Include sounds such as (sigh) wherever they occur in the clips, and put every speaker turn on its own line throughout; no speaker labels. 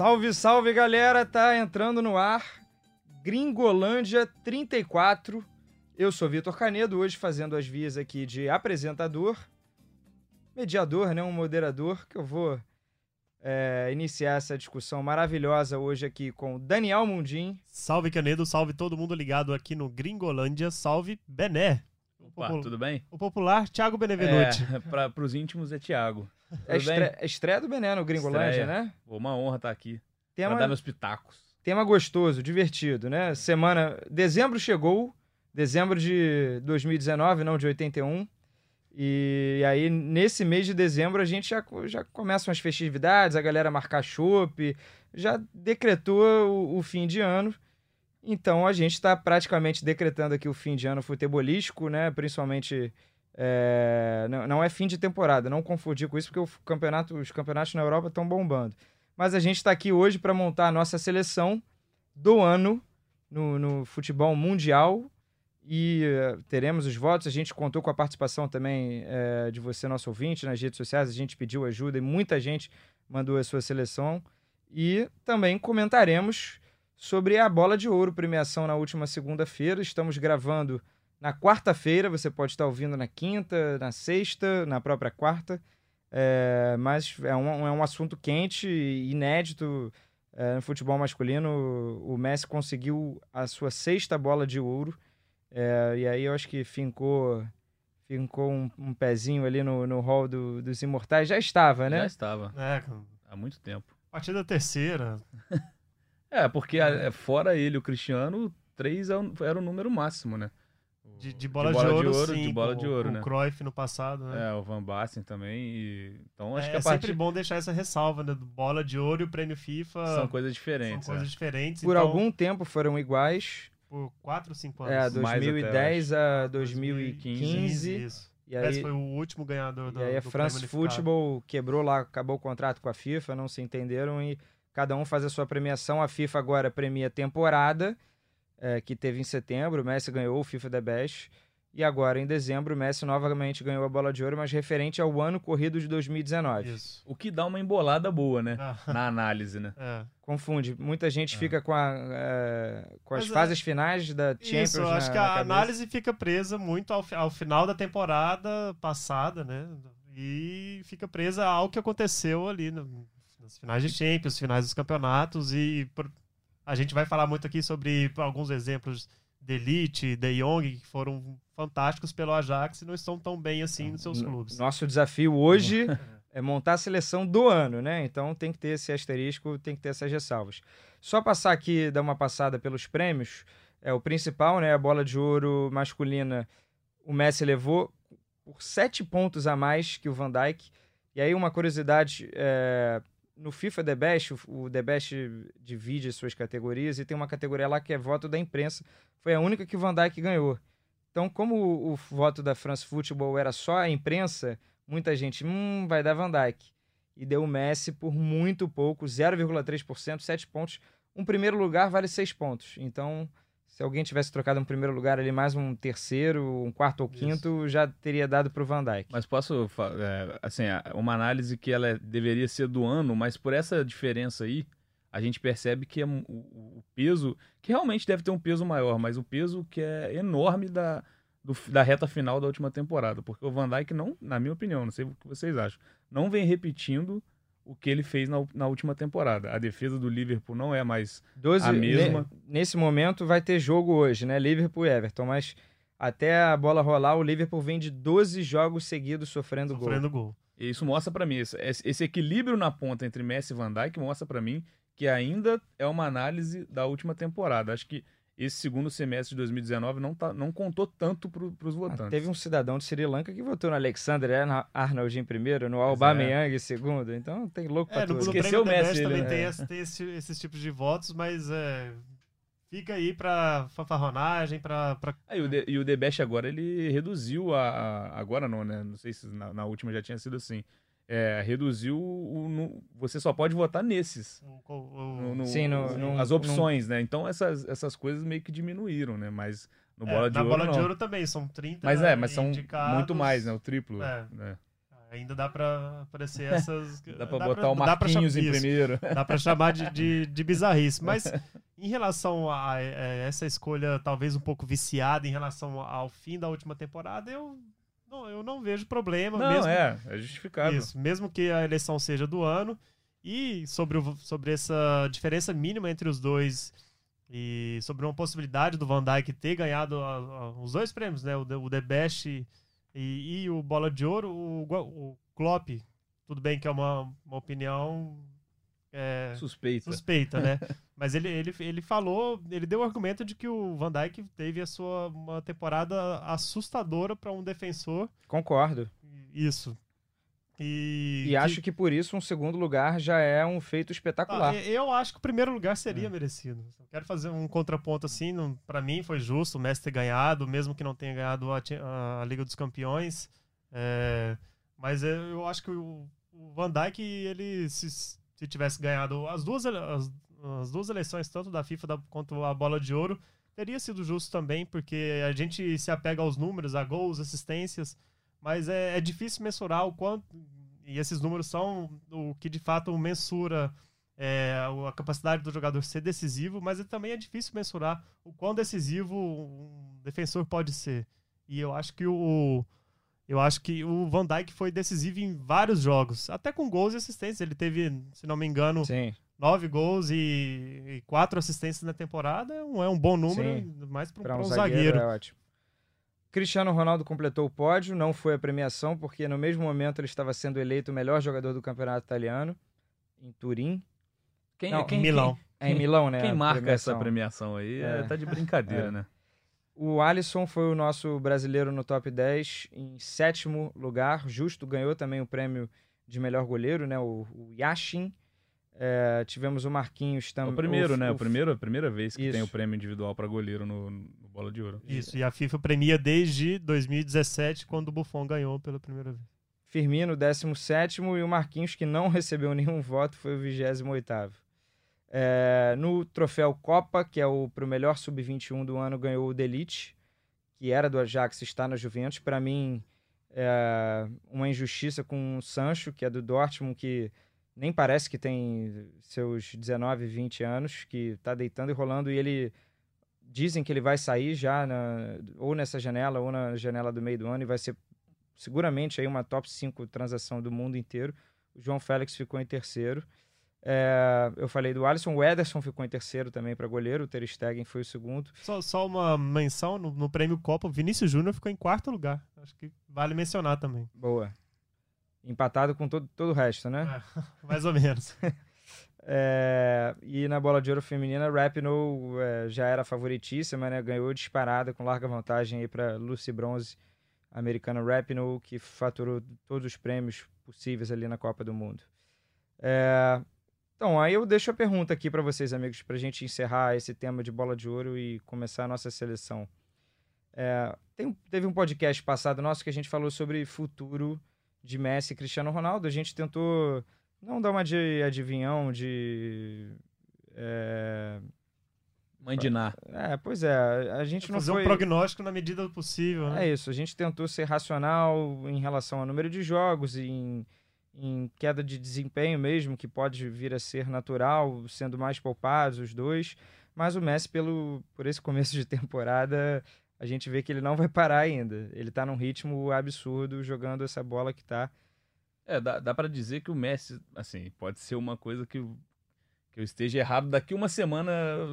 Salve, salve galera, tá entrando no ar Gringolândia 34. Eu sou Vitor Canedo, hoje fazendo as vias aqui de apresentador, mediador, né, um moderador, que eu vou é, iniciar essa discussão maravilhosa hoje aqui com Daniel Mundim.
Salve Canedo, salve todo mundo ligado aqui no Gringolândia, salve Bené.
Opa, tudo bem?
O popular Thiago Benevenuti.
É, para os íntimos é Thiago.
É estreia, é estreia do Bené no Gringolândia,
Estreia.
né?
Pô, Uma honra estar aqui.
Tema,
Pra dar meus pitacos.
tema gostoso, divertido, né? Semana. Dezembro chegou, dezembro de 2019, não de 81. E aí, nesse mês de dezembro, a gente já, já começam as festividades, a galera marcar chopp, já decretou o, o fim de ano. Então a gente está praticamente decretando aqui o fim de ano futebolístico, né? Principalmente. É, não, não é fim de temporada, não confundir com isso, porque campeonato, os campeonatos na Europa estão bombando. Mas a gente está aqui hoje para montar a nossa seleção do ano no, no futebol mundial e eh, teremos os votos. A gente contou com a participação também eh, de você, nosso ouvinte, nas redes sociais. A gente pediu ajuda e muita gente mandou a sua seleção. E também comentaremos sobre a Bola de Ouro, premiação na última segunda-feira. Estamos gravando na quarta-feira, você pode estar ouvindo na quinta, na sexta, na própria quarta. É, mas é um, é um assunto quente e inédito é, no futebol masculino. O Messi conseguiu a sua sexta bola de ouro. É, e aí eu acho que fincou, fincou um, um pezinho ali no, no hall do- dos imortais. Já estava,
Já
né?
estava,
É,
há muito tempo.
partida terceira. (laughs)
É, porque a- fora ele o Cristiano, três é o- era o número máximo, né?
De, de bola de, ouro, sim.
de bola de ouro,
com
né?
o Cruyff no passado, né?
É, o Van Basten também. e- Então acho
É,
que a
sempre
partir
bom deixar essa ressalva, né? do Bola de ouro e o prêmio FIFA
são coisas diferentes.
são coisas
é.
diferentes.
Por
então,
algum tempo foram iguais.
Por 4 ou 5 anos.
É,
Mais até,
2010 a
2015.
2015.
Isso.
E
Esse
aí,
foi o último ganhador do
e aí a France. Football quebrou lá, acabou o contrato com a FIFA, não se entenderam e cada um faz a sua premiação. A FIFA agora premia a temporada, eh, que teve em setembro, o Messi ganhou o FIFA The Best. E agora, em dezembro, o Messi novamente ganhou a bola de ouro, mas referente ao ano corrido de 2019.
Isso.
O que dá uma embolada boa, né?
Ah, (laughs)
Na análise, né?
é.
Confunde. Muita gente
É.
fica com, a, eh, com as
Mas é-
fases finais da Champions
Isso, eu
na,
acho que a
cabeça.
análise fica presa muito ao, ao final da temporada passada, né? E fica presa ao que aconteceu ali no, nas finais de Champions, finais dos campeonatos. E por- a gente vai falar muito aqui sobre alguns exemplos de Elite, De Jong, que foram fantásticos pelo Ajax e não estão tão bem assim nos seus clubes.
Nosso desafio hoje (laughs) é montar a seleção do ano, né? Então tem que ter esse asterisco, tem que ter essas ressalvas. Só passar aqui, dar uma passada pelos prêmios. É o principal, né? A bola de ouro masculina, o Messi levou por sete pontos a mais que o Van Dijk. E aí uma curiosidade, é, no FIFA The Best, o, The Best divide as suas categorias e tem uma categoria lá que é voto da imprensa. Foi a única que Van Dijk ganhou. Então, como o, o voto da France Football era só a imprensa, muita gente, hum, vai dar Van Dijk. E deu o Messi por muito pouco, 0,3%, 7 pontos. Um primeiro lugar vale 6 pontos. Então, se alguém tivesse trocado um primeiro lugar ali, mais um terceiro, um quarto ou
Isso.
quinto, já teria dado pro Van Dijk.
Mas posso, é, assim, uma análise que ela é- deveria ser do ano, mas por essa diferença aí, a gente percebe que é um- o, o peso, que realmente deve ter um peso maior, mas o peso que é enorme da, do- da reta final da última temporada. Porque o Van Dijk não, na minha opinião, não sei o que vocês acham, não vem repetindo o que ele fez na, na última temporada. A defesa do Liverpool não é mais
12,
a mesma.
ne- nesse momento vai ter jogo hoje, né? Liverpool e Everton, mas até a bola rolar, o Liverpool vem de 12 jogos seguidos sofrendo, gol.
Sofrendo gol.
E isso mostra pra mim, esse, esse equilíbrio na ponta entre Messi e Van Dijk mostra pra mim que ainda é uma análise da última temporada. Acho que esse segundo semestre de 2019 não, tá, não contou tanto pro, pros
Ah,
votantes.
teve um cidadão de Sri Lanka que votou no Alexander Arna- Arnold em primeiro, no
é.
Aubameyang em segundo. Então tem louco pra
É,
tudo.
Esqueceu o
The
Messi,
também
ele,
tem,
né?
esse- tem esse- esses tipos de votos, mas é, fica aí pra fanfarronagem, pra, pra
Ah, e, o De, e o The Best agora, ele reduziu a, a- Agora não, né? Não sei se na, na última já tinha sido assim. É, reduziu o. no- você só pode votar nesses.
o- o-
no- no-
Sim, no- no-
as opções, né? Então essas, essas coisas meio que diminuíram, né? Mas no
É,
bola de
na
ouro.
bola
não.
de ouro também, são 30
Mas é, mas são
indicados.
muito mais, né? O triplo.
É.
né?
Ainda dá pra aparecer (laughs) essas.
dá pra botar o Marquinhos em primeiro.
Dá pra chamar de, de, (laughs) de bizarrice. Mas em relação a, a, essa escolha, talvez um pouco viciada em relação ao fim da última temporada, eu não, eu não vejo problema.
Não,
mesmo,
é, é justificável.
Isso, mesmo que a eleição seja do ano. E sobre, o, sobre essa diferença mínima entre os dois e sobre uma possibilidade do Van Dijk ter ganhado a, a, os dois prêmios, né? O, o The Best e, e, o Bola de Ouro, o, o Klopp, tudo bem que é uma, uma opinião é,
suspeita,
suspeita né? (laughs) Mas ele, ele, ele falou, ele deu o argumento de que o Van Dijk teve a sua uma temporada assustadora para um defensor.
Concordo.
Isso. E,
e acho que por isso um segundo lugar já é um feito espetacular. Ah,
eu acho que o primeiro lugar seria é. merecido. quero fazer um contraponto assim, para mim foi justo o Messi ter ganhado, mesmo que não tenha ganhado a, a Liga dos Campeões. É, mas eu acho que o, o Van Dijk, ele se, se tivesse ganhado as duas, as, as duas eleições, tanto da FIFA da, quanto a Bola de Ouro, teria sido justo também, porque a gente se apega aos números, a gols, assistências mas é, é difícil mensurar o quanto. E esses números são o que de fato mensura é, a capacidade do jogador ser decisivo, mas também é difícil mensurar o quão decisivo um defensor pode ser. E eu acho que o. Eu acho que o Van Dijk foi decisivo em vários jogos, até com gols e assistências. Ele teve, se não me engano,
Sim.
nove gols e, e, quatro assistências na temporada. É um, é um bom número, Sim. mais para um, um, zagueiro. zagueiro. É
ótimo. Cristiano Ronaldo completou o pódio, não foi a premiação, porque no mesmo momento ele estava sendo eleito o melhor jogador do campeonato italiano, em Turim.
Quem, não, quem, em Milão.
Quem, é em Milão, né?
Quem marca premiação. essa premiação aí é. tá de brincadeira, é. né?
O Alisson foi o nosso brasileiro no top 10 em sétimo lugar. Justo ganhou também o prêmio de melhor goleiro, né? O, o Yashin. É, tivemos o Marquinhos também.
É o primeiro, o, né? O, o primeiro, a primeira vez que isso. tem o prêmio individual para goleiro no, no, Bola de Ouro.
Isso, e a FIFA premia desde 2017, quando o Buffon ganhou pela primeira vez.
Firmino, 17 e o Marquinhos, que não (laughs) recebeu nenhum voto, foi o 28. É, no troféu Copa, que é o para o melhor sub-21 do ano, ganhou o Delite, que era do Ajax, está na Juventus. Para mim, é uma injustiça com o Sancho, que é do Dortmund, que nem parece que tem seus 19, 20 anos, que está deitando e rolando, e ele dizem que ele vai sair já na, ou nessa janela ou na janela do meio do ano e vai ser seguramente aí uma top 5 transação do mundo inteiro. O João Félix ficou em terceiro. É, eu falei do Alisson, o Ederson ficou em terceiro também para goleiro, o Ter Stegen foi o segundo.
Só, só uma menção no, no prêmio Copa, o Vinícius Júnior ficou em quarto lugar. Acho que vale mencionar também.
Boa. Empatado com todo, todo o resto, né?
É, (laughs) mais ou menos. (laughs)
é, e na bola de ouro feminina, Rapinoe é, já era favoritíssima, né? Ganhou disparada com larga vantagem aí para Lucy Bronze, americana Rapinoe, que faturou todos os prêmios possíveis ali na Copa do Mundo. É, então, aí eu deixo a pergunta aqui para vocês, amigos, para a gente encerrar esse tema de bola de ouro e começar a nossa seleção. É, tem, teve um podcast passado nosso que a gente falou sobre futuro de Messi e Cristiano Ronaldo. A gente tentou não dar uma de adivinhão, de. É...
Mandinar.
É, pois é. A gente é não
fazer
foi...
um prognóstico na medida do possível, né?
É isso. A gente tentou ser racional em relação ao número de jogos e em, em queda de desempenho mesmo, que pode vir a ser natural, sendo mais poupados os dois. Mas o Messi, pelo, por esse começo de temporada, a gente vê que ele não vai parar ainda. Ele tá num ritmo absurdo jogando essa bola que tá.
É, dá, dá para dizer que o Messi, assim, pode ser uma coisa que, que eu esteja errado. Daqui uma semana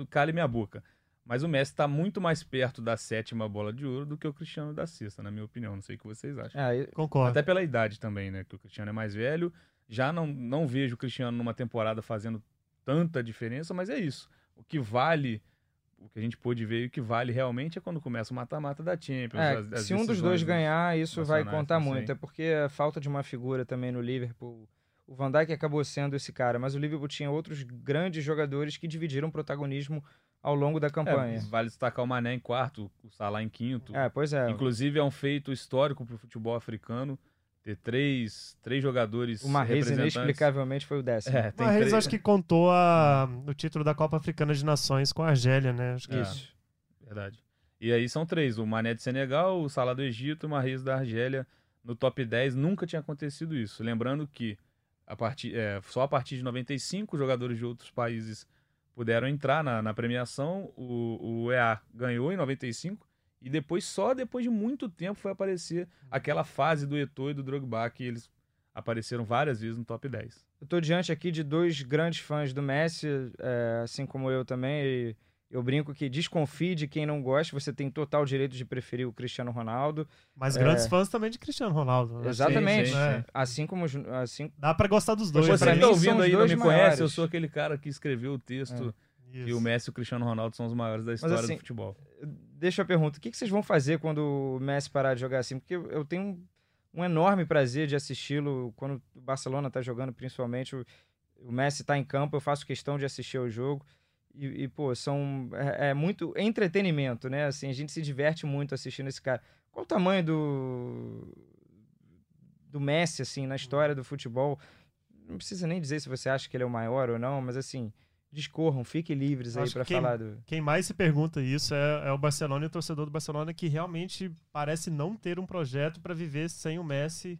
cale minha boca. Mas o Messi está muito mais perto da sétima bola de ouro do que o Cristiano da sexta, na minha opinião. Não sei o que vocês acham.
É,
Concordo.
Até pela idade também, né? Que o Cristiano é mais velho. Já não, não vejo o Cristiano numa temporada fazendo tanta diferença, mas é isso. O que vale o que a gente pôde ver e o que vale realmente é quando começa o mata-mata da Champions.
É, as, as se um dos dois ganhar, isso vai contar muito. É porque a falta de uma figura também no Liverpool. O Van Dijk acabou sendo esse cara, mas o Liverpool tinha outros grandes jogadores que dividiram protagonismo ao longo da campanha. É,
vale destacar o Mané em quarto, o Salah em quinto.
É, pois é.
Inclusive é um feito histórico para o futebol africano ter três, três jogadores.
O Marrez inexplicavelmente foi o décimo.
É, o Marrez três... acho que contou a, o título da Copa Africana de Nações com a Argélia, né? Acho que...
É, Verdade. E aí são três: o Mané de Senegal, o Salah do Egito e o Marrez da Argélia. no top 10 nunca tinha acontecido isso. Lembrando que a partir, é, só a partir de 95 jogadores de outros países puderam entrar na, na premiação. O, o EA ganhou em 95 e depois, só depois de muito tempo, foi aparecer aquela fase do Eto'o e do Drogba que eles apareceram várias vezes no top 10.
Eu estou diante aqui de dois grandes fãs do Messi, é, assim como eu também. E eu brinco que desconfie de quem não gosta, você tem total direito de preferir o Cristiano Ronaldo.
Mas grandes é... fãs também de Cristiano Ronaldo.
Né? Exatamente. Sim, sim, sim. Assim como. Assim...
Dá para gostar dos dois.
Você que tá ouvindo aí não me maiores. conhece, eu sou aquele cara que escreveu o texto. É. E o Messi e o Cristiano Ronaldo são os maiores da história Mas, assim, do futebol.
Deixa eu pergunta: o que vocês vão fazer quando o Messi parar de jogar assim? Porque eu tenho um enorme prazer de assisti-lo quando o Barcelona está jogando, principalmente. O, o Messi está em campo, eu faço questão de assistir ao jogo. E, e, pô, são. É, é, muito entretenimento, né? Assim, a gente se diverte muito assistindo esse cara. Qual o tamanho do. do Messi, assim, na história do futebol? Não precisa nem dizer se você acha que ele é o maior ou não, mas assim. Discorram, fiquem livres aí para falar do.
Quem mais se pergunta isso é, é, o Barcelona e o torcedor do Barcelona que realmente parece não ter um projeto para viver sem o Messi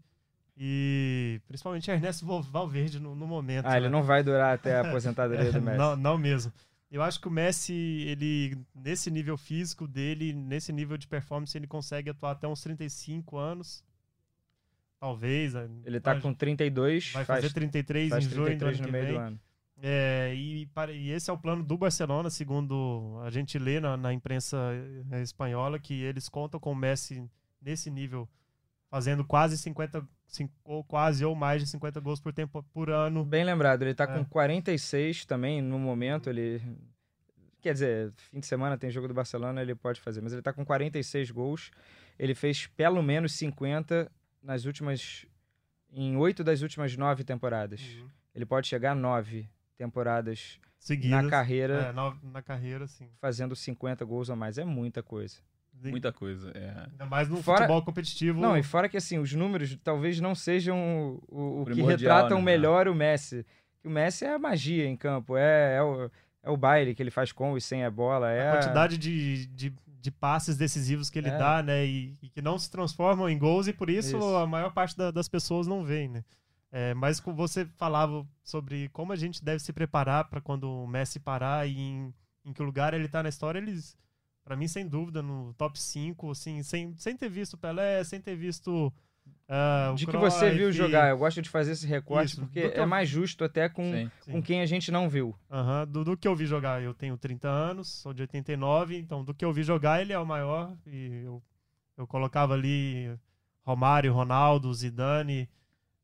e principalmente Ernesto Valverde no, no momento.
Ah, né? ele não vai durar até a aposentadoria do (laughs) Messi.
Não, não mesmo. Eu acho que o Messi, ele, nesse nível físico dele, nesse nível de performance, ele consegue atuar até uns 35 anos. Talvez.
Ele tá vai, com 32.
Vai faz, fazer 33 faz em junho 33 no meio vem. do ano. É, e, e, esse é o plano do Barcelona, segundo a gente lê na, na imprensa eh, espanhola, que eles contam com o Messi nesse nível, fazendo quase 50 ou quase ou mais de 50 gols por tempo por ano.
Bem lembrado, ele tá é. com 46 também no momento, ele quer dizer, fim de semana tem jogo do Barcelona, ele pode fazer, mas ele tá com 46 gols. Ele fez pelo menos 50 nas últimas em oito das últimas nove temporadas. Uhum. Ele pode chegar a nove temporadas Seguidas, na carreira.
É, na, na carreira, sim.
Fazendo 50 gols a mais é muita coisa.
Muita coisa, é.
Ainda mais no fora, futebol competitivo.
Não, e fora que assim, os números talvez não sejam o, o que retratam né? melhor o Messi. O Messi é a magia em campo, é, é, o, é o baile que ele faz com e sem a bola. É
a quantidade de, de, de passes decisivos que ele é. dá, né? E, e, que não se transformam em gols, e por isso, isso. a maior parte da, das pessoas não vê, né? É, mas você falava sobre como a gente deve se preparar para quando o Messi parar e em, em que lugar ele está na história, eles para mim, sem dúvida, no top 5, assim, sem, sem ter visto o Pelé, sem ter visto. Uh,
de que você viu jogar, eu gosto de fazer esse recorte Isso, porque é mais justo até com, sim, sim. com quem a gente não viu.
Uhum. Do, do, que eu vi jogar, eu tenho 30 anos, sou de 89, então do que eu vi jogar, ele é o maior. E eu, eu colocava ali Romário, Ronaldo, Zidane,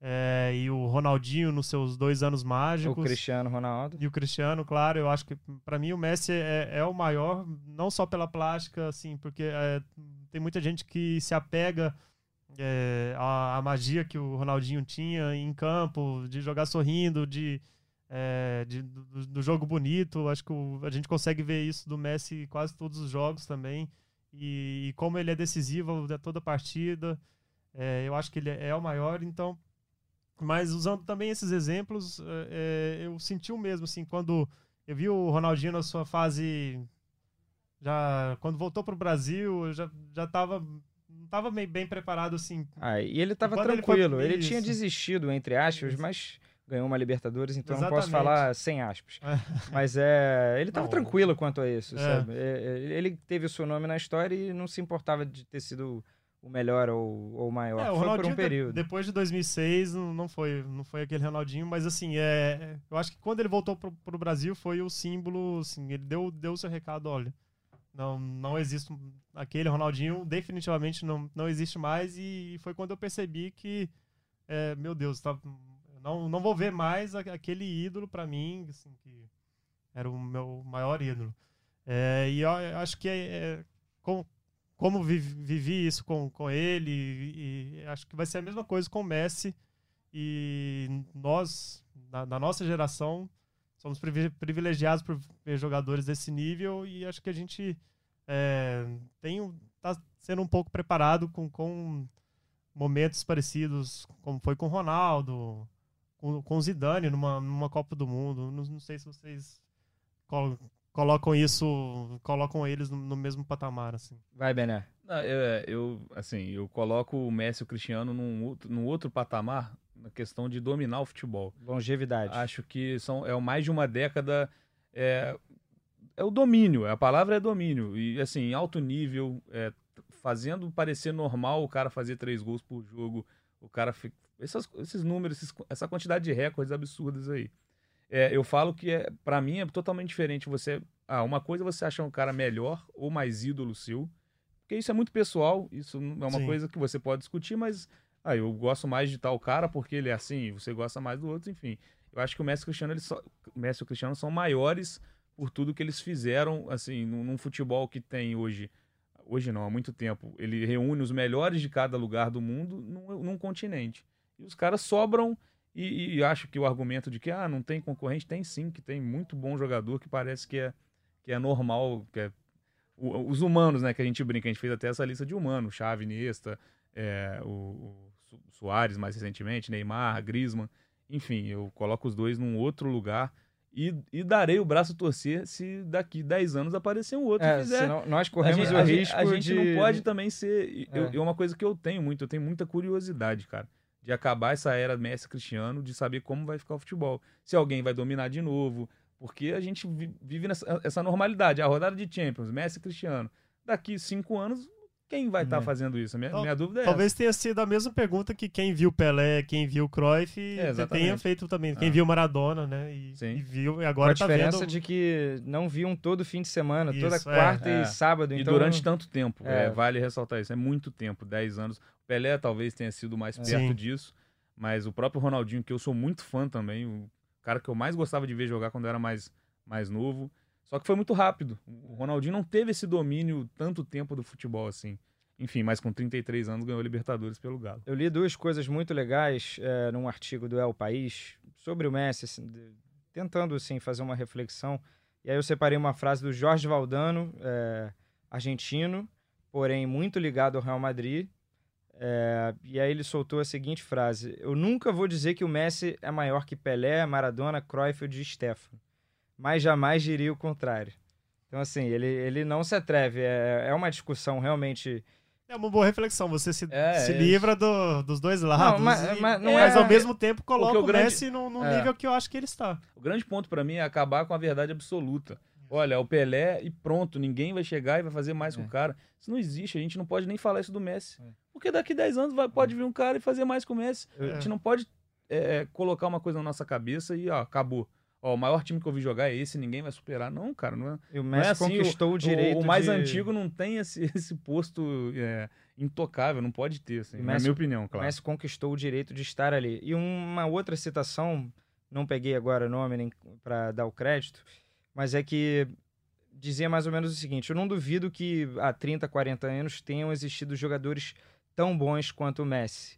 é, e o Ronaldinho nos seus dois anos mágicos.
O Cristiano Ronaldo.
E o Cristiano, claro, eu acho que para mim o Messi é, é, o maior, não só pela plástica, assim, porque é, tem muita gente que se apega é, à, à, magia que o Ronaldinho tinha em campo, de jogar sorrindo, de, é, de do, do, jogo bonito. Acho que o, a gente consegue ver isso do Messi quase todos os jogos também. E, e como ele é decisivo a toda partida, é, eu acho que ele é o maior, então mas usando também esses exemplos, é, eu senti o mesmo, assim, quando eu vi o Ronaldinho na sua fase. Já, quando voltou para o Brasil, eu já, já tava. Não tava bem, bem preparado, assim.
Ah, e ele tava tranquilo. Ele, ele tinha desistido, entre aspas, mas ganhou uma Libertadores, então Exatamente. não posso falar sem aspas. (laughs) Mas é, ele estava tranquilo quanto a isso, é. sabe? É, ele teve o seu nome na história e não se importava de ter sido o melhor ou, ou maior. É, o foi por um período.
depois de 2006 não foi, não foi aquele Ronaldinho, mas assim, é, eu acho que quando ele voltou pro, pro Brasil foi o símbolo, assim, ele deu, deu o seu recado, olha, não, não existe aquele Ronaldinho, definitivamente não, não existe mais e foi quando eu percebi que, é, meu Deus, tá, não, não vou ver mais aquele ídolo para mim, assim, que era o meu maior ídolo. É, e eu acho que é, é com, como vivi isso com, com ele, e, e, acho que vai ser a mesma coisa com o Messi. E nós, na, na nossa geração, somos privilegiados por ver jogadores desse nível e acho que a gente é, tem tá sendo um pouco preparado com, com momentos parecidos, como foi com Ronaldo, com, com Zidane numa, numa Copa do Mundo. Não, não sei se vocês colocam isso, colocam eles no, no mesmo patamar, assim.
Vai, Bené.
Não, eu, eu, assim, eu coloco o Messi e o Cristiano num, outro- num outro patamar na questão de dominar o futebol.
Longevidade.
Acho que são, é mais de uma década. É, é o domínio, a palavra é domínio. E assim, em alto nível, é, fazendo parecer normal o cara fazer três gols por jogo, o cara. Essas, esses números, esses- essa quantidade de recordes absurdos aí. É, eu falo que é, para mim é totalmente diferente. Você. Ah, uma coisa é você achar um cara melhor ou mais ídolo seu. Porque isso é muito pessoal, isso não é uma
Sim.
coisa que você pode discutir, mas ah, eu gosto mais de tal cara porque ele é assim, você gosta mais do outro, enfim. Eu acho que o Messi e o Cristiano, eles só- o Messi e o Cristiano são maiores por tudo que eles fizeram, assim, num, num futebol que tem hoje, hoje não, há muito tempo, ele reúne os melhores de cada lugar do mundo num, num continente. E os caras sobram e, e acho que o argumento de que ah, não tem concorrente, tem sim, que tem muito bom jogador que parece que é, que é normal, que é o- os humanos, né, que a gente brinca, a gente fez até essa lista de humanos, Xavi, Iniesta, é, o, o Soares mais recentemente, Neymar, Griezmann, enfim, eu coloco os dois num outro lugar e, e darei o braço a torcer se daqui 10 anos aparecer um outro
É,
que fizer.
senão nós corremos
gente-
o
a gente-
risco
a gente
de...
não pode também ser. e eu-
É.
É uma coisa que eu tenho muito, eu tenho muita curiosidade, cara, de acabar essa era Messi Cristiano, de saber como vai ficar o futebol. Se alguém vai dominar de novo, porque a gente vi- vive nessa essa normalidade. A rodada de Champions, Messi Cristiano. Daqui cinco anos, quem vai estar
É.
fazendo isso? A minha,
Tal-
minha dúvida é
Talvez tenha sido a mesma pergunta que quem viu Pelé, quem viu Cruyff,
exatamente.
tenha feito também. Quem
Ah.
viu Maradona, né? E,
Sim.
e viu, e
Com a
agora tá
diferença
vendo...
de que não viam todo fim de semana, toda
Isso, é,
quarta
é.
e sábado.
E
Então,
durante tanto tempo,
É.
é, vale ressaltar isso. É muito tempo, 10 anos. O Pelé talvez tenha sido mais perto
Sim.
disso, mas o próprio Ronaldinho, que eu sou muito fã também, o cara que eu mais gostava de ver jogar quando eu era mais, mais novo. Só que foi muito rápido. O Ronaldinho não teve esse domínio tanto tempo do futebol assim. Enfim, mas com 33 anos ganhou Libertadores pelo Galo.
Eu li duas coisas muito legais é, num artigo do El País sobre o Messi, assim, de- tentando assim, fazer uma reflexão. E aí eu separei uma frase do Jorge Valdano, é, argentino, porém muito ligado ao Real Madrid. É, e aí ele soltou a seguinte frase: Eu nunca vou dizer que o Messi é maior que Pelé, Maradona, Cruyff ou Di Stefano, mas jamais diria o contrário. Então, assim, ele, ele não se atreve. É, é uma discussão realmente
É uma boa reflexão. Você se,
É,
se
é
livra do- dos dois lados.
mas-
e-
mas não
mas
é-
ao mesmo tempo coloca o,
o grande-
Messi no,
É.
nível que eu acho que ele está.
O grande ponto pra mim é acabar com a verdade absoluta. Olha, é o Pelé e pronto, ninguém vai chegar e vai fazer mais com
É.
o cara. Isso não existe, a gente não pode nem falar isso do Messi.
É.
Porque daqui 10 anos vai, pode vir um cara e fazer mais com o Messi. A gente não pode é, é, colocar uma coisa na nossa cabeça e ó, acabou. Ó, o maior time que eu vi jogar é esse, ninguém vai superar. Não, cara, não é.
E o
Não
Messi
é assim,
conquistou o, direito
o, o mais
de...
antigo não tem esse, (laughs) esse posto é, intocável, não pode ter, assim,
O
na
Messi-
minha opinião,
O
claro.
Messi conquistou o direito de estar ali. E uma outra citação, não peguei agora o nome nem para dar o crédito, mas é que dizia mais ou menos o seguinte: eu não duvido que há 30, 40 anos tenham existido jogadores tão bons quanto o Messi.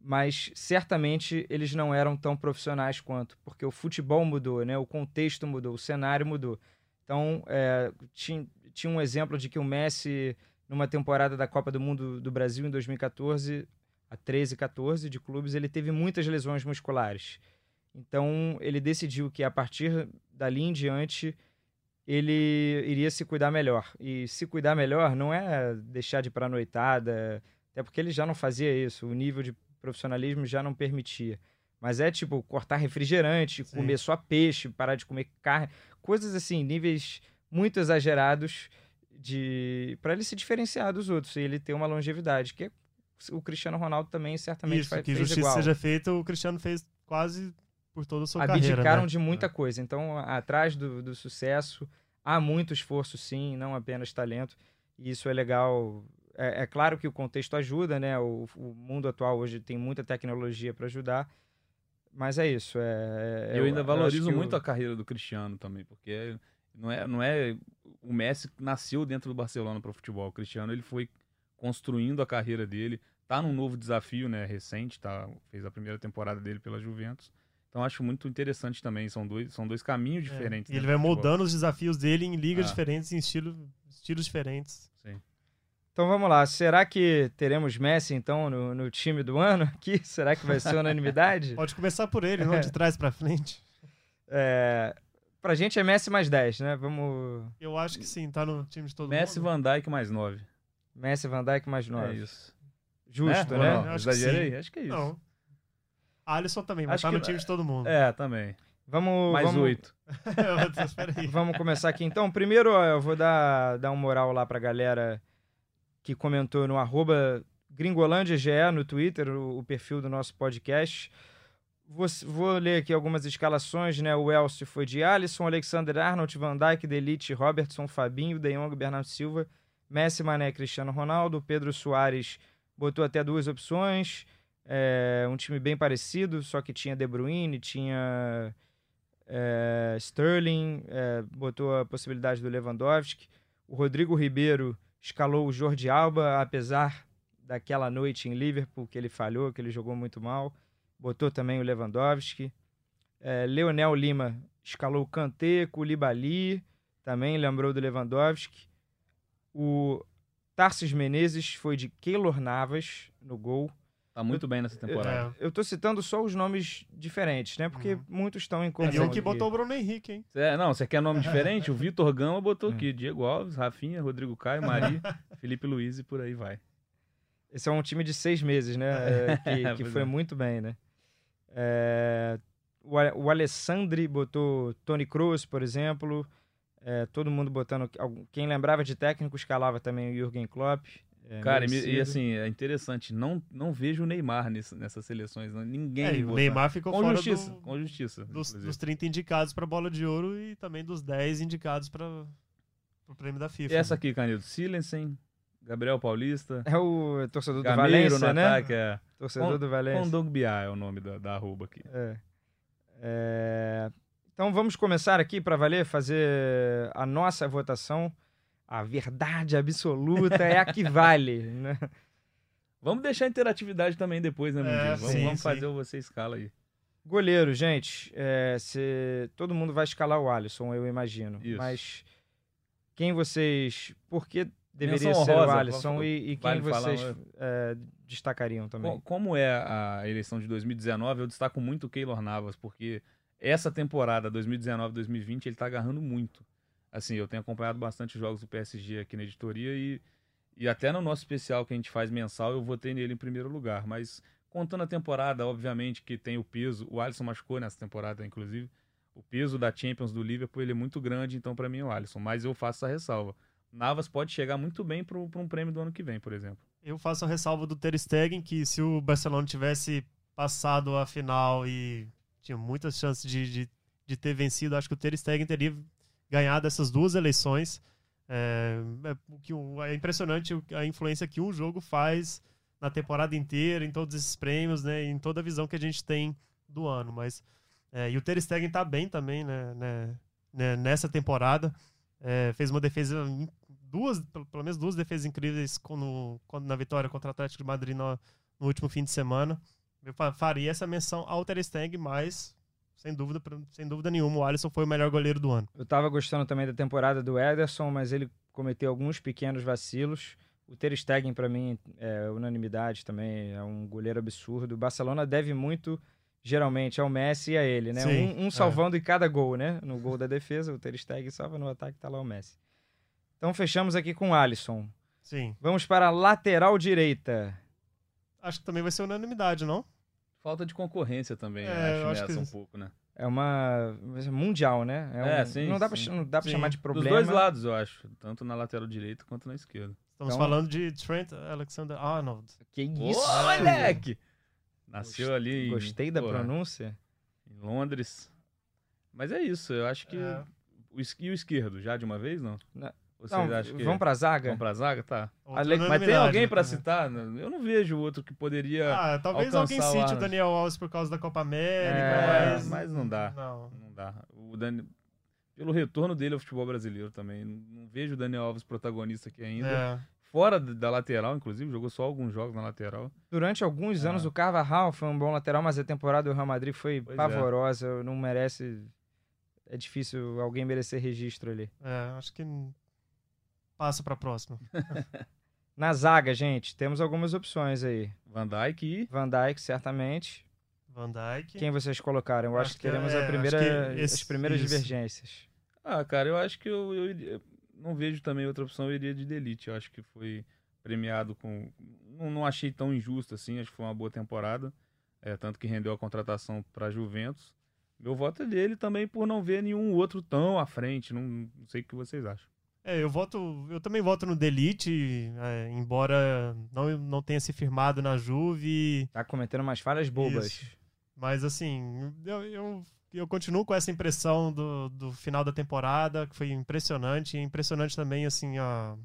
Mas certamente eles não eram tão profissionais quanto, porque o futebol mudou, né? o contexto mudou, o cenário mudou. Então, é, tinha, tinha um exemplo de que o Messi, numa temporada da Copa do Mundo do Brasil em 2014, a 13, 14 de clubes, ele teve muitas lesões musculares. Então, ele decidiu que a partir dali em diante ele iria se cuidar melhor. E se cuidar melhor não é deixar de ir para noitada, até porque ele já não fazia isso, o nível de profissionalismo já não permitia. Mas é tipo cortar refrigerante,
Sim.
comer só peixe, parar de comer carne, coisas assim, níveis muito exagerados de para ele se diferenciar dos outros e ele ter uma longevidade, que é o Cristiano Ronaldo também certamente
Isso,
faz,
que
fez
justiça
igual.
seja feita, o Cristiano fez quase por toda a sua
Abdicaram
carreira. né?
de muita coisa. Então, atrás do, do sucesso, há muito esforço, sim, não apenas talento. E isso é legal. É, é claro que o contexto ajuda, né? O, o mundo atual hoje tem muita tecnologia para ajudar. Mas é isso. É,
eu ainda valorizo
o-
muito a carreira do Cristiano também, porque não é, não é o Messi nasceu dentro do Barcelona para o futebol. O Cristiano ele foi construindo a carreira dele, tá num novo desafio, né, recente, tá, fez a primeira temporada dele pela Juventus. Então acho muito interessante também, são dois, são dois caminhos
É,
diferentes.
E ele vai moldando os desafios dele em ligas
Ah.
diferentes, em estilo, estilos diferentes.
Sim.
Então vamos lá. Será que teremos Messi, então, no, no time do ano aqui? (laughs) Será que vai ser unanimidade? (laughs)
Pode começar por ele, não de trás pra frente.
É, pra gente é Messi mais 10, né? Vamos.
Eu acho que sim, tá no time de todo
Messi,
mundo.
Van Dijk mais 9.
Messi, Van Dijk mais 9.
É isso.
Justo,
Ou
né?
não?
Acho que
Exagerei? Acho que é isso.
Não. Alisson também, vai
Acho
no
que-
time de todo mundo.
É, também.
Vamos,
Mais
vamos,
8. (laughs)
Espera aí.
Vamos começar aqui então. Primeiro, eu vou dar, dar um moral lá pra galera que comentou no arroba GringolândiaGE no Twitter, o, o perfil do nosso podcast. Vou, vou ler aqui algumas escalações, né? O Elcio foi de Alisson, Alexander Arnold, Van Dijk, Delite, Robertson, Fabinho, De Jong, Bernardo Silva, Messi, Mané, Cristiano Ronaldo, Pedro Soares botou até duas opções. É, um time bem parecido, só que tinha De Bruyne, tinha é, Sterling, é, botou a possibilidade do Lewandowski. O Rodrigo Ribeiro escalou o Jordi Alba, apesar daquela noite em Liverpool que ele falhou, que ele jogou muito mal. Botou também o Lewandowski. É, Leonel Lima escalou o Kanté, Koulibaly, também lembrou do Lewandowski. O Tarsis Menezes foi de Keylor Navas no gol.
Tá muito bem nessa temporada.
É.
Eu tô citando só os nomes diferentes, né? Porque
Uhum.
muitos estão em
E
confusão.
um que botou o Bruno Henrique, hein?
Cê- não, você quer nome diferente? O (laughs) Vitor Gama
Hum.
botou aqui. Diego Alves, Rafinha, Rodrigo Caio, Mari, (laughs) Felipe Luiz e por aí vai.
Esse é um time de seis meses, né? (laughs) É, que que
Pois
foi
é.
muito bem, né? É, o, o Alessandri botou Tony Kroos, por exemplo. É, todo mundo botando. Quem lembrava de técnico escalava também o Jürgen Klopp. É,
Cara, e,
merecido.
e assim, é interessante, não, não vejo o Neymar nesse- nessas seleções. não. Ninguém.
É, o. Neymar ficou
Com
fora
justiça,
do-
com justiça.
dos,
inclusive.
dos 30 indicados pra bola de ouro e também dos 10 indicados para o prêmio da FIFA.
E essa
né?
aqui, Canildo, Silensen, Gabriel Paulista,
É o torcedor do Valência,
no
né?
ataque, é.
Torcedor
Com-
do Valência.
Kondogbia é o nome da, da arroba aqui.
É. É, Então vamos começar aqui para valer, fazer a nossa votação. A verdade absoluta é a que vale. (laughs) Né?
Vamos deixar a interatividade também depois, né,
É,
Mundinho? Vamos,
sim,
vamos
sim.
fazer o você escala aí.
Goleiro, gente. é, se- Todo mundo vai escalar o Alisson, eu imagino.
Isso.
Mas quem vocês. Por que deveria
Menção
ser o Alisson e, e quem
vale falar,
vocês é, destacariam também?
Co- Como é a eleição de 2019, eu destaco muito o Keylor Navas, porque essa temporada 2019-2020 ele tá agarrando muito. Assim, eu tenho acompanhado bastante jogos do PSG aqui na editoria e, e até no nosso especial que a gente faz mensal, eu votei nele em primeiro lugar. Mas contando a temporada, obviamente que tem o peso, o Alisson machucou nessa temporada, inclusive. O peso da Champions do Liverpool ele é muito grande, então para mim é o Alisson. Mas eu faço essa ressalva. Navas pode chegar muito bem para um prêmio do ano que vem, por exemplo.
Eu faço a ressalva do Ter Stegen, que se o Barcelona tivesse passado a final e tinha muitas chances de, de, de ter vencido, acho que o Ter Stegen teria ganhado essas duas eleições. É, é, que é impressionante a influência que um jogo faz na temporada inteira, em todos esses prêmios, né, em toda a visão que a gente tem do ano. Mas é, e o Ter Stegen tá bem também, né, né, né, nessa temporada. É, fez uma defesa, duas, pelo menos duas defesas incríveis quando, quando na vitória contra o Atlético de Madrid no, no último fim de semana. Eu fa- faria essa menção ao Ter Stegen, mas sem dúvida, sem dúvida nenhuma, o Alisson foi o melhor goleiro do ano.
Eu tava gostando também da temporada do Ederson, mas ele cometeu alguns pequenos vacilos. O Ter Stegen, para mim, é unanimidade também, é um goleiro absurdo. O Barcelona deve muito, geralmente, ao Messi e a ele, né?
Sim,
um, um
é.
salvando em cada gol, né? No gol da defesa, o Ter Stegen salva, no ataque tá lá o Messi. Então fechamos aqui com o Alisson.
Sim.
Vamos para a lateral direita.
Acho que também vai ser unanimidade, não?
Falta de concorrência também,
É,
eu acho,
acho
nessa
que-
um pouco, né?
É uma mundial, né?
É,
um-
sim,
Não dá, pra,
sim.
não dá pra
Sim.
chamar de
Dos
problema.
dois lados, eu acho. Tanto na lateral direita quanto na esquerda.
Estamos
Então-
falando de Trent Alexander-Arnold.
Que
Ô,
isso?
moleque! Nasceu
Gost-
ali em,
Gostei da
porra,
pronúncia.
em Londres. Mas é isso, eu acho que.
É.
O, e o esquerdo, já de uma vez, não?
Não.
Vocês
Não,
acham que.
vamos pra zaga?
Vamos pra zaga? Tá.
Ale- Mas
tem alguém pra
também.
citar? Eu não vejo outro que poderia.
Ah, talvez alguém
o
cite o
Arnold.
Daniel Alves por causa da Copa América,
É,
mas...
mas não dá.
Não.
Não dá. O Dani... Pelo retorno dele ao futebol brasileiro também. Não vejo o Daniel Alves protagonista aqui ainda.
É.
Fora da lateral, inclusive, jogou só alguns jogos na lateral.
Durante alguns
Ah.
anos o Carvajal foi um bom lateral, mas a temporada do Real Madrid foi
Pois é.
pavorosa. Não merece. É difícil alguém merecer registro ali.
É, acho que passa pra próxima. (laughs)
Na zaga, gente, temos algumas opções aí.
Van Dijk e.
Van Dijk, certamente.
Van Dijk.
Quem vocês colocaram? Eu acho,
Acho
que teremos
é,
a primeira,
que
as
esse-
primeiras
isso.
divergências.
Ah, cara, eu acho que eu, eu iria- não vejo também outra opção, eu iria de Delite. Eu acho que foi premiado com. Não, não achei tão injusto assim, acho que foi uma boa temporada. É, tanto que rendeu a contratação para Juventus. Meu voto é dele também por não ver nenhum outro tão à frente. Não, não sei o que vocês acham.
É, eu voto. Eu também voto no Delite, é, embora não, não tenha se firmado na Juve.
Tá cometendo umas falhas bobas.
Isso. Mas assim, eu, eu, eu continuo com essa impressão do, do final da temporada, que foi impressionante. E impressionante também, assim, a,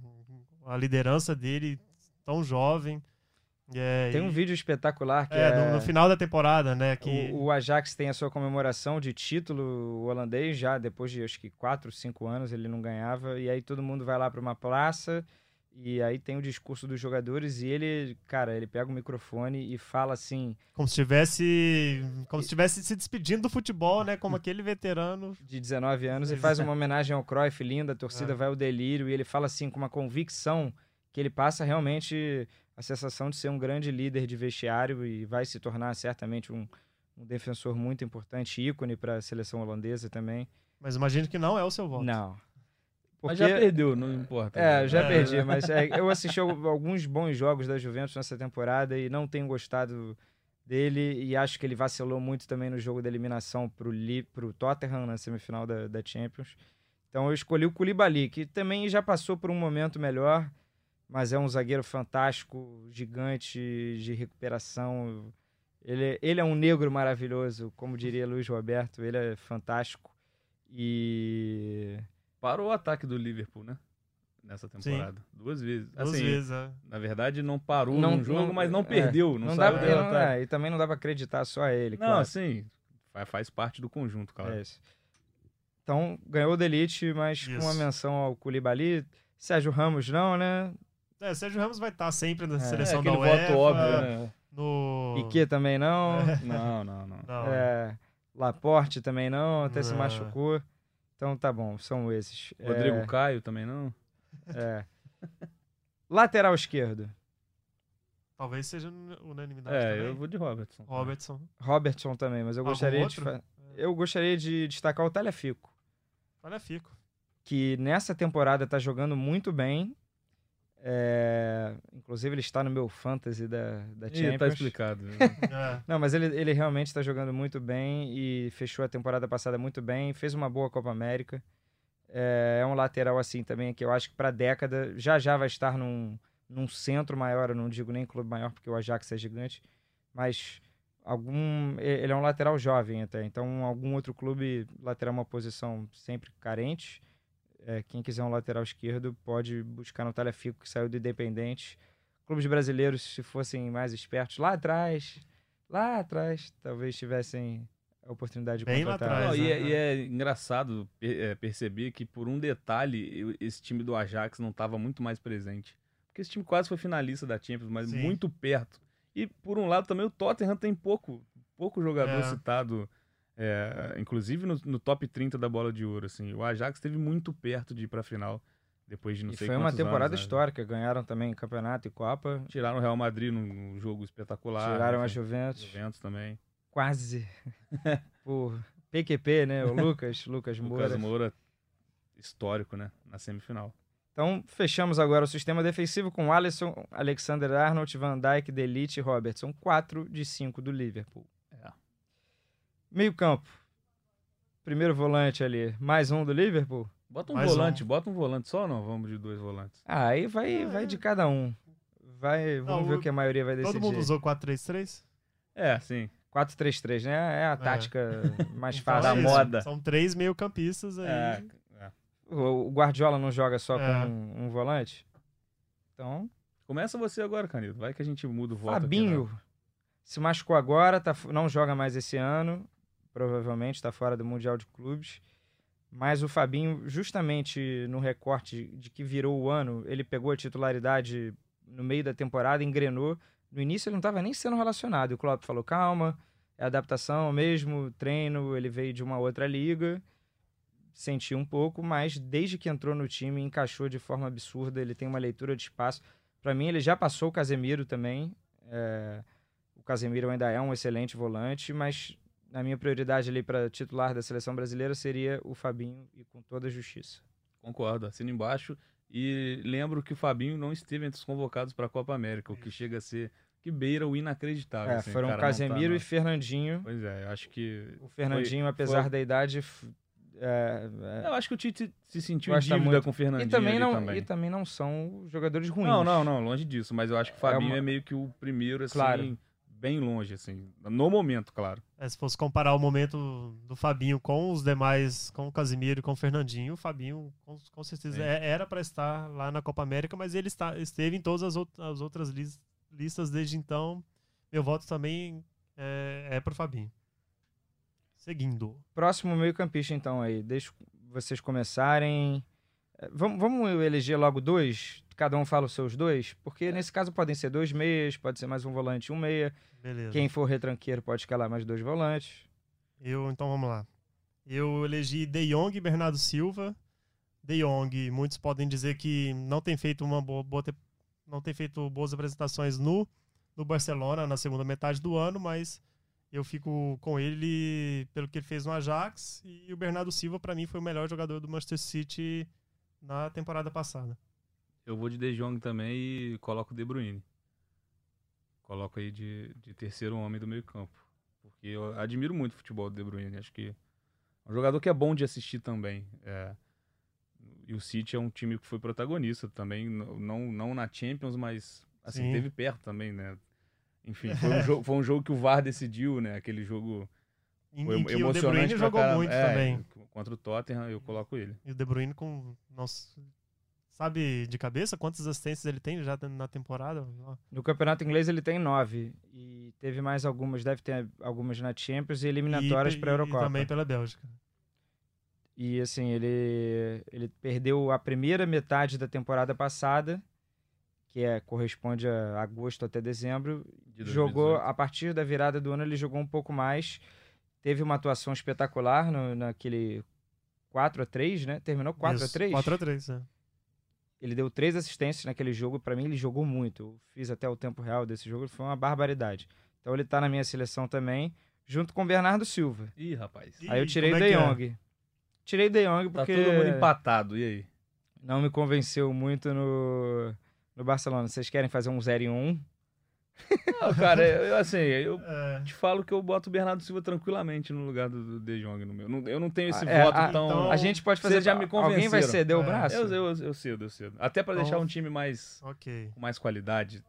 a liderança dele, tão jovem. É,
Tem
e-
um vídeo espetacular que
é,
é,
no, no final da temporada, né? Que,
o, o Ajax tem a sua comemoração de título holandês já depois de acho que 4, 5 anos ele não ganhava e aí todo mundo vai lá para uma praça e aí tem o discurso dos jogadores e ele, cara, ele pega o microfone e fala assim
como se tivesse. Como se estivesse se despedindo do futebol, né? Como (laughs) aquele veterano.
de 19 anos e faz uma homenagem ao Cruyff linda, a torcida
É.
vai ao delírio e ele fala assim com uma convicção que ele passa realmente a sensação de ser um grande líder de vestiário e vai se tornar certamente um, um defensor muito importante, ícone para a seleção holandesa também.
Mas imagino que não é o seu voto.
Não.
Mas
Porque,
já perdeu, não importa.
é, já
É.
perdi, mas é, eu assisti al- alguns bons jogos da Juventus nessa temporada e não tenho gostado dele e acho que ele vacilou muito também no jogo da eliminação Li, pro Tottenham na semifinal da, da Champions. Então eu escolhi o Koulibaly, que também já passou por um momento melhor, mas é um zagueiro fantástico, gigante de recuperação. Ele, ele é um negro maravilhoso, como diria Luiz Roberto, ele é fantástico. E
Parou o ataque do Liverpool, né? Nessa temporada. Duas vezes.
Duas
assim,
vezes, é.
Na verdade, não parou
Não-
num jogo,
não-
mas não
é,
perdeu. Não,
não dá,
saiu
e, não- é, e também não dá pra acreditar só a ele.
Não,
claro.
assim, fa- faz parte do conjunto, claro.
É isso. Então, ganhou o Delite, mas com uma
Isso.
menção ao Koulibaly. Sérgio Ramos não, né?
É, Sérgio Ramos vai estar sempre na
É,
É
seleção da UEFA.
voto óbvio, né?
No...
Piquet também não.
Não, não, não.
Não,
É, Laporte também não, até se
Não.
machucou. Então tá bom, são esses.
Rodrigo
É,
Caio também não.
é. Lateral esquerdo.
Talvez seja unanimidade
É,
também.
eu vou de Robertson.
Robertson.
Robertson também, mas eu
Algum
gostaria de
outro?
fa- eu gostaria de destacar o Talhafico,
Olha, fico.
que nessa temporada tá jogando muito bem. É, Inclusive ele está no meu fantasy da, da
Ih,
Champions.
tá explicado. (laughs)
É.
Não, mas ele, ele realmente está jogando muito bem e fechou a temporada passada muito bem, fez uma boa Copa América. É, é um lateral assim também que eu acho que para década já já vai estar num, num centro maior, eu não digo nem clube maior porque o Ajax é gigante, mas algum ele é um lateral jovem até, então algum outro clube lateral uma posição sempre carente. É, quem quiser um lateral esquerdo pode buscar no Talhafico que saiu do Independente. Clubes brasileiros, se fossem mais espertos lá atrás, lá atrás, talvez tivessem a oportunidade de
Bem lá
contratar.
atrás,
Não, e,
né?
é, e é engraçado é, perceber que, por um detalhe, esse time do Ajax não estava muito mais presente. Porque esse time quase foi finalista da Champions, mas
Sim.
muito perto. E, por um lado, também o Tottenham tem pouco, pouco jogador
É.
citado, é, inclusive no, no top 30 da bola de ouro. Assim. O Ajax esteve muito perto de ir para a final, depois de não
E
sei
foi uma temporada
anos, né?
histórica, ganharam também campeonato e Copa,
Tiraram o Real Madrid num, jogo espetacular.
tiraram a
enfim,
Juventus,
Juventus também.
quase (laughs) por PQP, né? O Lucas, (laughs) Lucas Moura.
Lucas Moura, histórico, né? Na semifinal.
Então, fechamos agora o sistema defensivo com Alisson, Alexander Arnold, Van Dijk, Delite e Robertson. 4 de 5 do Liverpool.
É.
Meio campo. Primeiro volante ali, mais um do Liverpool?
Bota um
Mais
volante,
um.
bota um volante só ou não? Vamos de dois volantes.
Ah, aí vai, vai de cada um. Vai, vamos
Não,
ver
o-
que a maioria vai decidir.
Todo mundo usou 4-3-3?
É, sim.
4-3-3, né? É a tática (laughs) mais
Então
fácil.
da
é isso.
moda.
São três meio-campistas aí.
É, é.
O Guardiola não joga só
É.
com um, um volante? Então,
Começa você agora, Canito. Vai que a gente muda o voto. aqui,
Fabinho
né?
se machucou agora, tá, não joga mais esse ano, provavelmente está fora do Mundial de Clubes. Mas o Fabinho, justamente no recorte de que virou o ano, ele pegou a titularidade no meio da temporada, engrenou. No início ele não estava nem sendo relacionado. E o Klopp falou: calma, é adaptação mesmo, treino. Ele veio de uma outra liga, sentiu um pouco, mas desde que entrou no time, encaixou de forma absurda. Ele tem uma leitura de espaço. Para mim, ele já passou o Casemiro também. É, o Casemiro ainda é um excelente volante, mas a minha prioridade ali para titular da seleção brasileira seria o Fabinho e com toda a justiça.
Concordo, assino embaixo. E lembro que o Fabinho não esteve entre os convocados para a Copa América, o que chega a ser que beira o inacreditável.
É,
assim,
foram Casemiro
tá
e Fernandinho.
Pois é, eu acho que.
O Fernandinho,
foi-
apesar
foi-
da idade, é, é,
Eu acho que o Tite se sentiu em dívida
muito.
com o Fernandinho.
e, também não,
também.
e também não são jogadores ruins.
Não, não, não, longe disso. Mas eu acho que o Fabinho
uma-
é meio que o primeiro, assim,
Claro.
Bem longe, assim. No momento, claro.
É, se fosse comparar o momento do Fabinho com os demais, com o Casimiro e com o Fernandinho, o Fabinho com, com certeza é- era para estar lá na Copa América, mas ele está, esteve em todas as, out- as outras lis- listas desde então. Meu voto também é, é pro Fabinho. Seguindo.
Próximo meio-campista, então, aí. Deixa vocês começarem. É, Vamos, vamos eleger logo dois? Cada um fala os seus dois? Porque nesse caso podem ser dois meias, pode ser mais um volante e um meia.
Beleza.
Quem for retranqueiro pode escalar mais dois volantes.
Eu, então vamos lá. Eu elegi De Jong e Bernardo Silva. De Jong, muitos podem dizer que não tem feito uma boa, boa não tem feito boas apresentações no, no Barcelona na segunda metade do ano, mas eu fico com ele pelo que ele fez no Ajax e o Bernardo Silva para mim foi o melhor jogador do Manchester City na temporada passada.
Eu vou de De Jong também e coloco o De Bruyne. Coloco aí de, de terceiro homem do meio campo. Porque eu admiro muito o futebol do De Bruyne. Acho que é um jogador que é bom de assistir também. É, e o City é um time que foi protagonista também. Não, não na Champions, mas assim,
Sim.
teve perto também, né? Enfim, (laughs) foi um, jogo, foi um jogo que o VAR decidiu, né? Aquele jogo
Em,
foi
em que o De
emocionante
Bruyne jogou
caramba.
muito
É,
também.
Contra o Tottenham, eu coloco ele.
E o De Bruyne com nossa, sabe de cabeça quantas assistências ele tem já na temporada?
No campeonato inglês ele tem nove. E teve mais algumas, deve ter algumas na Champions e eliminatórias para a
e-
Eurocopa.
E também pela Bélgica.
E assim, ele, ele perdeu a primeira metade da temporada passada, que é, corresponde a agosto até dezembro.
De
Jogou,
2018.
a partir da virada do ano, ele jogou um pouco mais. Teve uma atuação espetacular no, naquele 4 a 3 né? Terminou 4 a 3
4 a 3 é.
Ele deu três assistências naquele jogo. Pra mim, ele jogou muito. Eu fiz até o tempo real desse jogo. Foi uma barbaridade. Então, ele tá na minha seleção também, junto com o Bernardo Silva.
Ih, rapaz.
Aí eu tirei o
como é
De
que é?
Jong. Tirei De Jong
Tá
porque
todo mundo empatado. E aí?
não me convenceu muito no, no Barcelona. Vocês querem fazer um 0 em 1?
Não, cara, eu, assim, eu (laughs)
É,
te falo que eu boto o Bernardo Silva tranquilamente no lugar do, do De Jong no meu. Eu não tenho esse
Ah, é,
voto
ah,
tão.
então-
A gente pode fazer.
Vocês já me
Alguém vai
convenceram.
ceder o
É.
braço?
Eu, eu, eu cedo, eu cedo. Até pra
Então-
deixar um time mais
ok.
com mais qualidade,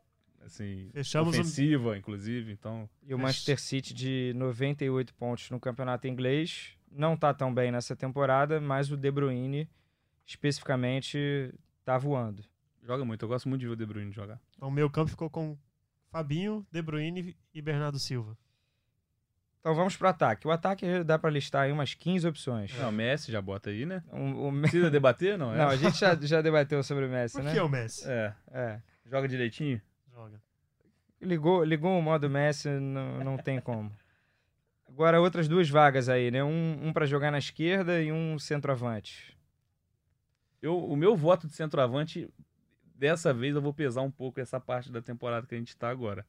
assim,
Fechamos o-
ofensiva, inclusive. Então,
E o Manchester City de 98 pontos no campeonato inglês. Não tá tão bem nessa temporada, mas o De Bruyne, especificamente, tá voando.
joga muito. Eu gosto muito de ver o De Bruyne jogar.
Então, o meu campo ficou com Fabinho, De Bruyne e Bernardo Silva.
Então vamos pro ataque. O ataque dá pra listar aí umas 15 opções.
Não, Messi já bota aí, né?
O- o
Precisa debater, não? É?
Não, a gente já, já debateu sobre o Messi,
Por
né?
que o Messi?
É.
É.
Joga direitinho?
Joga.
Ligou, ligou o modo Messi, não, não tem como. Agora, outras duas vagas aí, né? Um, um para jogar na esquerda e um centroavante.
Eu, o meu voto de centroavante, dessa vez eu vou pesar um pouco essa parte da temporada que a gente está agora.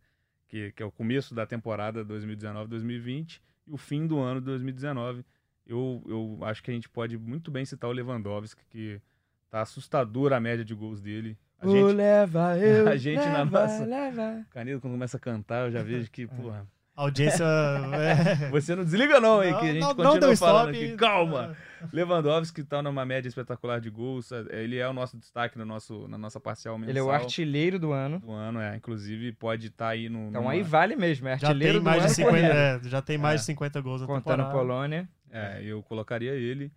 Que, que é o começo da temporada 2019-2020 e o fim do ano de 2019. Eu, eu acho que a gente pode muito bem citar o Lewandowski, que tá assustador a média de gols dele. A
Ô,
gente,
leva (laughs) eu,
a gente na
leva,
nossa-
leva.
Canedo, quando começa a cantar, eu já (laughs) vejo que, porra.
A audiência. é...
Você não desliga, não, hein? que a gente continua
deu
falando
stop.
aqui. Calma! Lewandowski tá numa média espetacular de gols. é, Ele é o nosso destaque no nosso, na nossa parcial mensal
Ele é o artilheiro do ano.
do ano, é. Inclusive, pode estar aí no.
Então
numa-
aí vale mesmo, é
Já
artilheiro
tem mais
do
de
ano
50,
corrido. (laughs)
é, já tem mais
É.
de 50 gols na
Contando
temporada.
Polônia.
É, eu colocaria ele.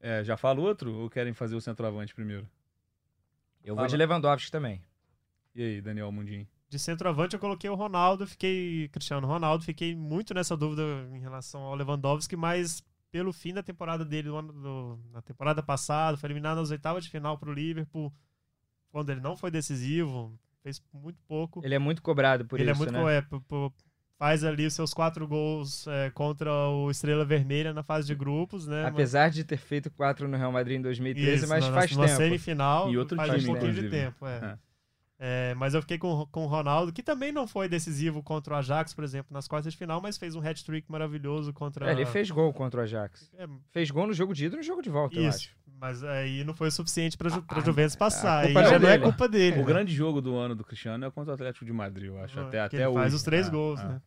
É, já falo outro ou querem fazer o centroavante primeiro?
Eu
Fala.
vou de Lewandowski também.
E aí, Daniel Mundinho?
De centroavante eu coloquei o Ronaldo, fiquei Cristiano Ronaldo, fiquei muito nessa dúvida em relação ao Lewandowski, mas pelo fim da temporada dele do ano- do- na temporada passada, foi eliminado nas oitavas de final pro Liverpool, quando ele não foi decisivo, fez muito pouco.
Ele é muito cobrado por
ele
isso,
é muito
né?
é, p- p- faz ali os seus quatro gols é, contra o Estrela Vermelha na fase de grupos, né? mas-
Apesar de ter feito quatro no Real Madrid em 2013,
Isso,
mas
na,
faz
na
tempo.
semifinal
E outro
faz
time,
um pouquinho de
inclusive.
tempo, é.
É.
É, mas eu fiquei com, com o Ronaldo, que também não foi decisivo contra o Ajax, por exemplo, nas quartas de final, mas fez um hat-trick maravilhoso contra...
É, ele fez gol contra o Ajax.
É,
Fez gol no jogo de ida e no jogo de volta, eu
isso,
acho.
mas aí não foi o suficiente pra, Ju, pra
Ah,
Juventus passar.
a culpa
já
não é
é culpa dele.
O
né?
grande jogo do ano do Cristiano é contra o Atlético de Madrid, eu acho. Até,
Que
até
ele faz
hoje.
os três
Ah,
gols,
ah.
né?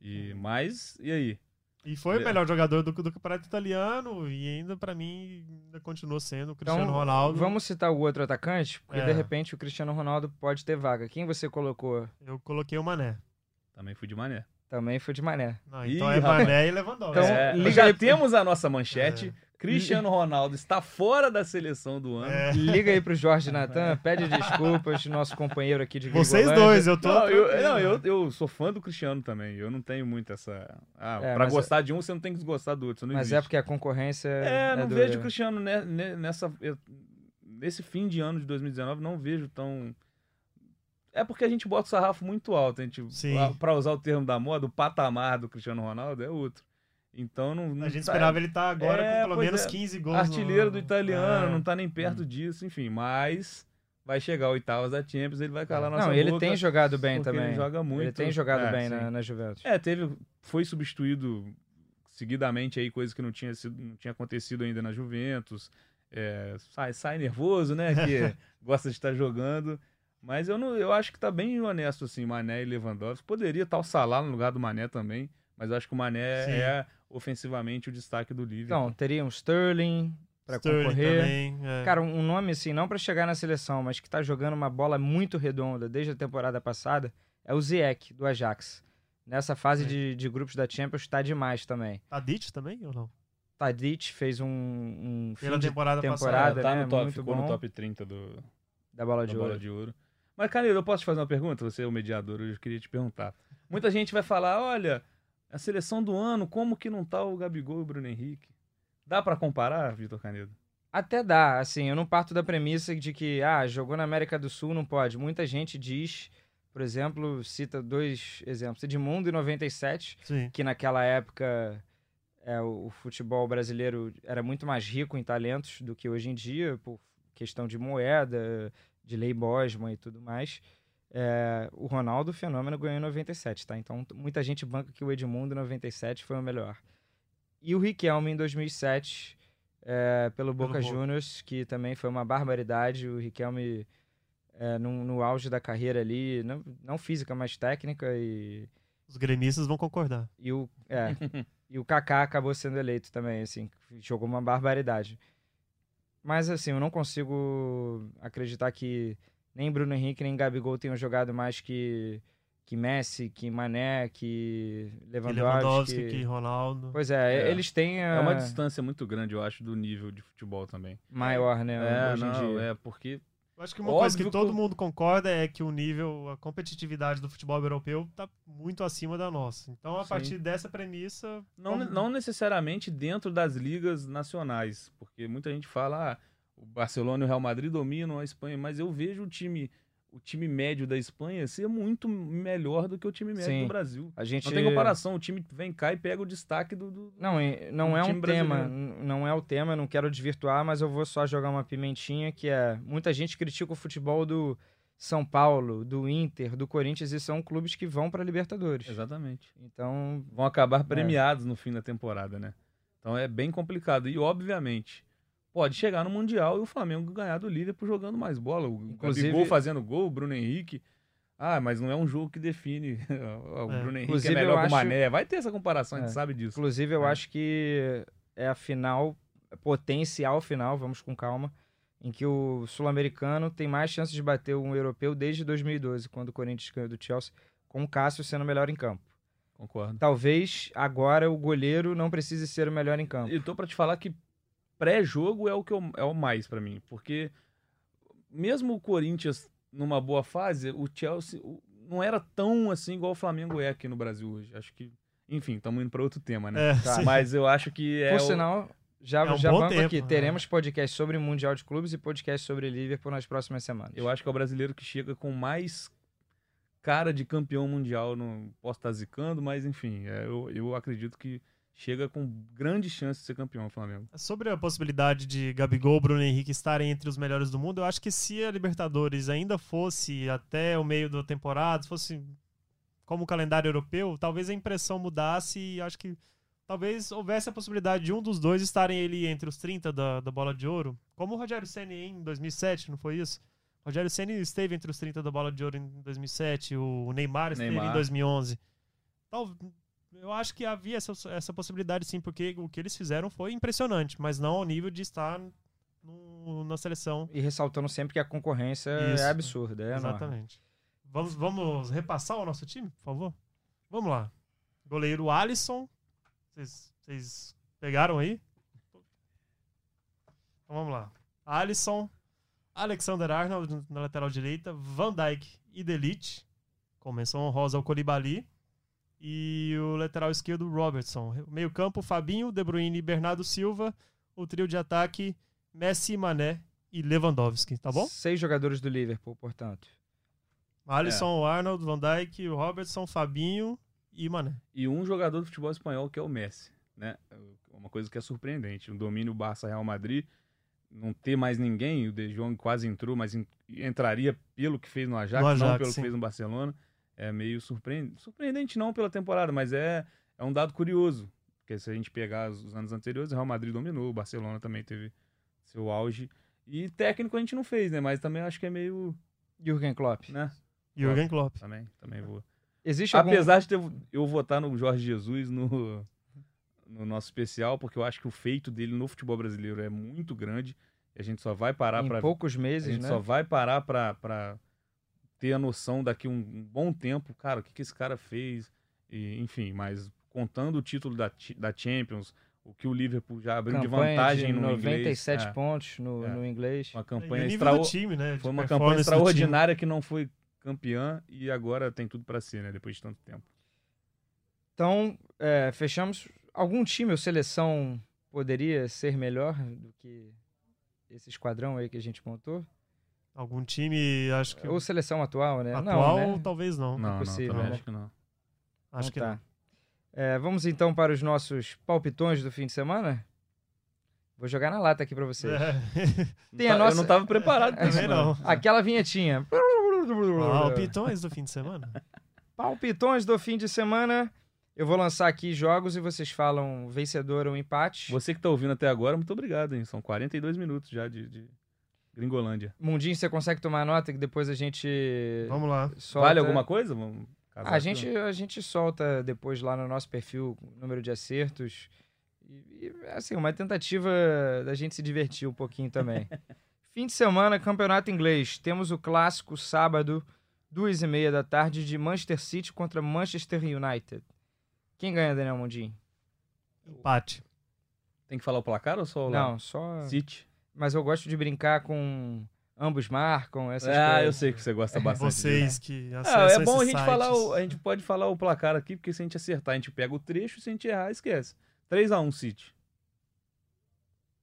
E, mas, e aí?
E foi o melhor jogador do, do campeonato italiano e ainda, pra mim, ainda continuou sendo o Cristiano
Então,
Ronaldo.
Vamos citar o outro atacante, porque
É.
de repente o Cristiano Ronaldo pode ter vaga. Quem você colocou?
Eu coloquei o Mané.
Também fui de mané.
Também foi de Mané.
Não,
Ih,
então é
rapaz.
Mané e Lewandowski.
Então,
É,
liga
já temos a nossa manchete.
É.
Cristiano Ronaldo está fora da seleção do ano.
É.
Liga aí pro Jorge Natan, pede desculpas, nosso companheiro aqui de
Vocês dois, eu tô.
Não, eu, não eu, eu sou fã do Cristiano também. Eu não tenho muito essa. Ah,
É,
pra
mas-
gostar de um, você não tem que desgostar do outro. Não
Mas
existe.
é porque a concorrência
É, não
dura.
vejo o Cristiano ne- ne- nessa. eu- nesse fim de ano de 2019, não vejo tão. É porque a gente bota o sarrafo muito alto. A gente,
Sim.
pra usar o termo da moda, o patamar do Cristiano Ronaldo é outro. Então não. não
A gente
tá-
esperava ele estar agora
É,
com pelo menos
é.
15 gols.
artilheiro
no-
do italiano,
É.
não tá nem perto disso, enfim, mas vai chegar oitavas da Champions, ele vai calar nossa
Não, ele
boca,
tem jogado bem também.
Ele joga muito.
Ele tem jogado
É,
bem na, na Juventus.
É, teve, foi substituído seguidamente aí, coisa que não tinha, sido, não tinha acontecido ainda na Juventus. É, sai, sai nervoso, né? Que (laughs) gosta de estar jogando. Mas eu, não, eu acho que tá bem honesto, assim, Mané e Lewandowski. Poderia estar o Salah no lugar do Mané também, mas eu acho que o Mané
Sim.
é ofensivamente o destaque do Liverpool.
Então, teria um Sterling pra
Sterling
concorrer.
também. é.
Cara, um nome assim, não pra chegar na seleção, mas que tá jogando uma bola muito redonda desde a temporada passada, é o Ziyech, do Ajax. Nessa fase de, de grupos da Champions tá demais também.
Tadic também ou não?
Tadic fez um, um fim
Pela
de
temporada,
temporada,
tá
né?
no top,
Muito
ficou
bom.
no top 30 do,
da bola
da
de
bola
ouro.
de ouro. Mas, Caneiro, eu posso te fazer uma pergunta? Você é o mediador, hoje, eu queria te perguntar. Muita gente vai falar, olha, a seleção do ano, como que não tá o Gabigol e o Bruno Henrique? Dá pra comparar, Vitor Canedo?
Até dá, assim, eu não parto da premissa de que, ah, jogou na América do Sul, não pode. Muita gente diz, por exemplo, cita dois exemplos. Edmundo em 97,
Sim.
que naquela época é, o, o futebol brasileiro era muito mais rico em talentos do que hoje em dia, por questão de moeda, de lei Bosman e tudo mais. É, o Ronaldo, fenômeno, ganhou em 97, tá? Então muita gente banca que o Edmundo em 97 foi o melhor. E o Riquelme em 2007, é, pelo Boca
Boca.
Juniors, que também foi uma barbaridade. O Riquelme, é, no, no auge da carreira ali, não, não física, mas técnica e
Os gremistas vão concordar.
e o, é, e o Kaká acabou sendo eleito também, assim, jogou uma barbaridade. Mas assim, eu não consigo acreditar que nem Bruno Henrique nem Gabigol tenham jogado mais que que Messi, que Mané, que
Que
Lewandowski.
Lewandowski, que Ronaldo.
Pois é,
É.
eles têm a
É uma distância muito grande, eu acho, do nível de futebol também.
maior, né,
É,
hoje em
não,
dia.
é porque
Eu acho que uma
Óbvio
coisa que
que
todo
o-
mundo concorda é que o nível, a competitividade do futebol europeu tá muito acima da nossa. Então, a
Sim.
partir dessa premissa.
não,
como-
não necessariamente dentro das ligas nacionais, porque muita gente fala, ah, o Barcelona e o Real Madrid dominam a Espanha, mas eu vejo o time, o time médio da Espanha ser muito melhor do que o time médio
Sim.
do Brasil.
A gente
Não tem comparação, o time vem cá e pega o destaque do. do-
Não, não
do
é um tema,
brasileiro.
não é o tema, não quero desvirtuar, mas eu vou só jogar uma pimentinha que é, muita gente critica o futebol do São Paulo, do Inter, do Corinthians e são clubes que vão para Libertadores.
Exatamente.
Então,
Vão acabar premiados no fim da temporada, né? Então é bem complicado. E, obviamente, pode chegar no Mundial e o Flamengo ganhar do Liverpool jogando mais bola. O
Inclusive-
Gabigol fazendo gol, o Bruno Henrique. Ah, mas não é um jogo que define. (laughs) o
É.
Bruno Henrique
Inclusive,
é melhor que o Mané. Vai ter essa comparação, a gente
É.
sabe disso.
inclusive eu
É.
acho que é a final, potencial final, vamos com calma, em que o sul-americano tem mais chances de bater um europeu desde 2012, quando o Corinthians ganhou do Chelsea, com o Cássio sendo o melhor em campo.
Concordo.
Talvez agora o goleiro não precise ser o melhor em campo.
E tô pra te falar que pré-jogo é o que eu- é o mais pra mim, porque mesmo o Corinthians numa boa fase, o Chelsea não era tão assim igual o Flamengo é aqui no Brasil hoje. Acho que, enfim, estamos indo pra outro tema, né?
É,
Tá.
Mas eu acho que é
Por
o-
sinal, já,
É um
já banco
tempo,
aqui.
né?
Teremos podcast sobre o Mundial de Clubes e podcast sobre Liverpool nas próximas semanas.
eu acho que é o brasileiro que chega com mais cara de campeão mundial. Não posso estar zicando, mas enfim, é, eu, eu acredito que chega com grande chance de ser campeão o Flamengo.
Sobre a possibilidade de Gabigol, Bruno Henrique estarem entre os melhores do mundo, eu acho que se a Libertadores ainda fosse até o meio da temporada, se fosse como o calendário europeu, talvez a impressão mudasse e acho que talvez houvesse a possibilidade de um dos dois estarem ali entre os 30 da, da bola de ouro, como o Rogério Senna em 2007, não foi isso? O Rogério Senna esteve entre os 30 da bola de ouro em 2007, o Neymar esteve
Neymar.
em 2011. Tal, eu acho que havia essa, essa possibilidade sim, porque o que eles fizeram foi impressionante, mas não ao nível de estar no- na seleção.
E ressaltando sempre que a concorrência
Isso.
é absurda. É enorme.
Exatamente. Vamos, vamos repassar o nosso time, por favor? Vamos lá. Goleiro Alisson. Vocês- pegaram aí? Então vamos lá. Alisson, Alexander Arnold na lateral direita, Van Dijk e Delite, com menção honrosa ao Colibali. E o lateral esquerdo, Robertson. Meio campo, Fabinho, De Bruyne e Bernardo Silva. O trio de ataque, Messi, Mané e Lewandowski, tá bom?
Seis jogadores do Liverpool, portanto.
Alisson, o Arnold, Van Dijk, o Robertson, Fabinho e Mané.
E um jogador do futebol espanhol que é o Messi, né? Uma coisa que é surpreendente. O domínio Barça-Real Madrid, não ter mais ninguém, o De Jong quase entrou, mas en- entraria pelo que fez no Ajax,
No Ajax,
não pelo
sim.
que fez no Barcelona. É meio surpreendente. Surpreendente não pela temporada, mas é, é um dado curioso. Porque se a gente pegar os os anos anteriores, o Real Madrid dominou, o Barcelona também teve seu auge. E técnico a gente não fez, né? Mas também acho que é meio,
Jürgen Klopp.
né?
Jürgen Klopp.
Também, também vou.
Existe algum...
Apesar de ter- eu votar no Jorge Jesus no, no nosso especial, porque eu acho que o feito dele no futebol brasileiro é muito grande. E a gente só vai parar
em
para
poucos
a
meses,
gente
né?
só vai parar para para ter a noção daqui um, um bom tempo, cara, o que, que esse cara fez, e, enfim, mas contando o título da, da Champions, o que o Liverpool já abriu de
Campanha
vantagem
de
no
97
inglês, é,
pontos no,
É.
no inglês.
uma campanha extraor-
do time, né? de
foi uma campanha extraordinária que não foi campeã e agora tem tudo para ser, né, depois de tanto tempo.
Então, é, fechamos. Algum time ou seleção poderia ser melhor do que esse esquadrão aí que a gente montou?
Algum time, acho que
Ou seleção atual, né?
atual,
não, né?
talvez não.
Não,
possível,
não, também
né?
acho que não.
Acho
Então
que
tá.
não.
É, vamos então para os nossos palpitões do fim de semana? Vou jogar na lata aqui para vocês.
É. (laughs)
Tem
Tá-
a nossa-
Eu não tava preparado pra (laughs) isso,
Também
não.
não.
Aquela vinhetinha.
Palpitões do fim de semana. (laughs)
Palpitões do fim de semana. Eu vou lançar aqui jogos e vocês falam vencedor ou empate.
Você que tá ouvindo até agora, muito obrigado, hein? São 42 minutos já de, de Gringolândia.
Mundinho, você consegue tomar nota que depois a gente
Vamos lá.
solta.
Vale alguma coisa? Vamos
A gente, a gente solta depois lá no nosso perfil o número de acertos. E, e, assim, uma tentativa da gente se divertir um pouquinho também. (laughs) Fim de semana, campeonato inglês. Temos o clássico sábado, duas e meia da tarde, de Manchester City contra Manchester United. Quem ganha, Daniel Mundinho?
Empate.
Tem que falar o placar ou só o lá?
Não, só.
City.
Mas eu gosto de brincar com ambos marcam, essas
Ah, eu
coisas.
sei que você gosta bastante. disso.
Vocês que
Ah,
acessam
é bom a gente falar,
sites.
o, a gente pode falar o placar aqui, porque se a gente acertar, a gente pega o trecho, se a gente errar, esquece. 3x1 City.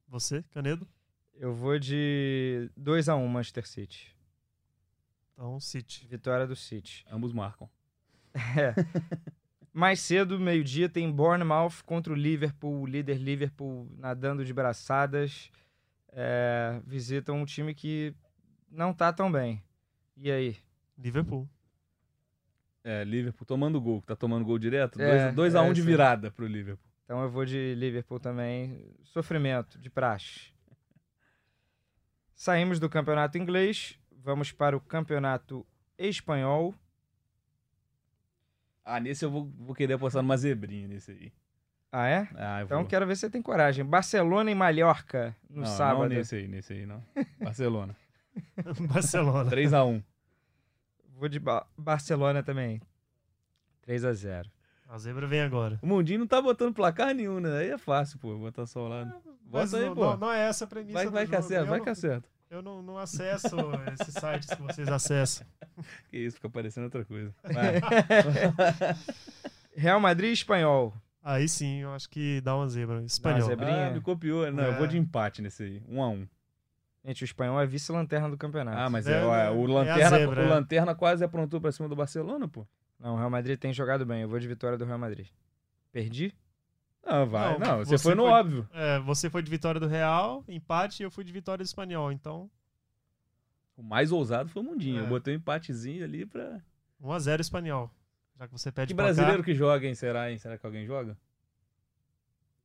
Você, Canedo?
Eu vou de 2 a 1 Manchester City.
Então, City.
Vitória do City.
Ambos marcam.
É. (laughs) Mais cedo, meio-dia, tem Bournemouth contra o Liverpool, o líder Liverpool nadando de braçadas. É, visitam um time que não tá tão bem. E aí?
Liverpool.
É, Liverpool tomando gol, que tá tomando gol direto.
É,
2x1
é
de
isso aí.
virada pro Liverpool.
Então eu vou de Liverpool também. Sofrimento, de praxe. Saímos do campeonato inglês, vamos para o campeonato espanhol.
Ah, nesse eu vou, vou querer apostar numa zebrinha nesse aí.
Ah, é?
Ah,
Então
vou.
quero ver se você tem coragem. Barcelona e Mallorca no
não,
sábado.
Não nesse aí, nesse aí não. (laughs) Barcelona. (laughs)
Barcelona.
3x1.
Vou de Ba- Barcelona também. 3 a 0
A zebra vem agora.
O Mundinho não tá botando placar nenhum, né? Aí é fácil, pô. Botar só lá.
Mas
Bota aí,
não,
pô.
não, não é essa a premissa
vai
do
vai que acerta,
Eu
vai
não-
que acerta.
Eu não, não acesso esses sites que vocês acessam.
Que isso, fica parecendo outra coisa. (laughs)
Real Madrid e Espanhol.
Aí sim, eu acho que dá uma zebra. Espanhol.
zebra. Zebrinha.
Ah, me copiou. Não, eu
É.
vou de empate nesse aí. 1x1.
Gente, o espanhol é vice-lanterna do campeonato.
Ah, mas
É,
é,
é,
o,
é a
Lanterna,
zebra,
o
é.
Lanterna quase aprontou pra cima do Barcelona, pô.
Não, o Real Madrid tem jogado bem. Eu vou de vitória do Real Madrid. Perdi?
Não, vai.
Não,
Não, você,
você
foi no
foi-
óbvio.
É, você foi de vitória do Real, empate, e eu fui de vitória do Espanhol. Então,
O mais ousado foi o Mundinho.
É.
Eu botei um empatezinho ali pra.
1x0 Espanhol. Já que você pede
Que brasileiro que joga, hein? Será, hein? Será que alguém joga?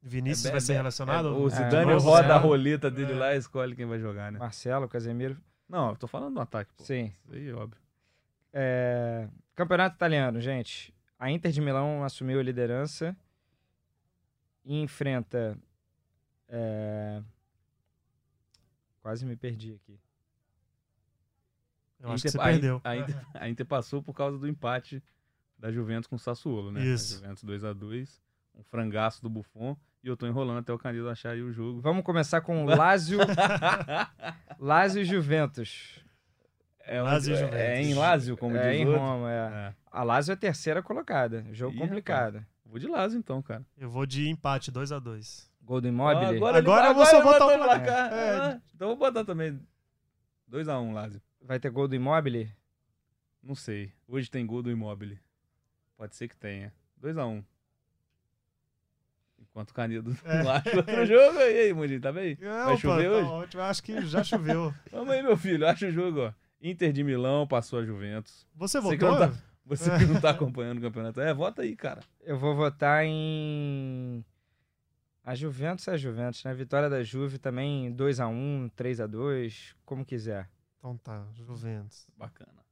Vinícius
É,
vai ser
é,
relacionado?
é, o
É,
Zidane roda a roleta dele
É.
lá e escolhe quem vai jogar, né?
Marcelo, Casemiro.
Não, eu tô falando do ataque, pô.
Sim.
Isso aí, óbvio.
É, Campeonato italiano, gente. A Inter de Milão assumiu a liderança e enfrenta. é, Quase me perdi aqui.
Eu acho que você
a, Inter-
perdeu.
A Inter, a Inter passou por causa do empate da Juventus com o Sassuolo, né?
Isso.
A Juventus 2x2, um frangaço do Buffon. E eu tô enrolando até o Candido achar aí o jogo.
Vamos começar com Lazio, (laughs) Lazio e Juventus.
É,
Lazio
onde-
Juventus.
é em Lazio, como
é
diz
em
outro.
Roma, é.
É.
A Lazio é a terceira colocada. Jogo
Ih,
complicado.
Vou de Lazio então, cara.
Eu vou de empate, 2x2.
Gol do Immobile.
Ah,
Agora
ele-
eu vou só botar o
placar.
É.
Ah, então vou botar também 2x1, Lazio.
Vai ter gol do Immobile?
Não sei. Hoje tem gol do Immobile. Pode ser que tenha. 2x1. Enquanto o Canido
É. (laughs)
não acha outro jogo. E aí, Mundinho, tá bem?
Não,
Vai chover
tá
hoje?
ótimo. Eu acho que já choveu. (laughs)
Vamos aí, meu filho. Acha o jogo, ó. Inter de Milão passou a Juventus.
Você
Você
votou?
não tá- Você que não tá (laughs) acompanhando o campeonato. É, vota aí, cara.
Eu vou votar em. A Juventus é a Juventus, né? Vitória da Juve também 2x1, 3x2, como quiser.
Então tá, Juventus.
Bacana.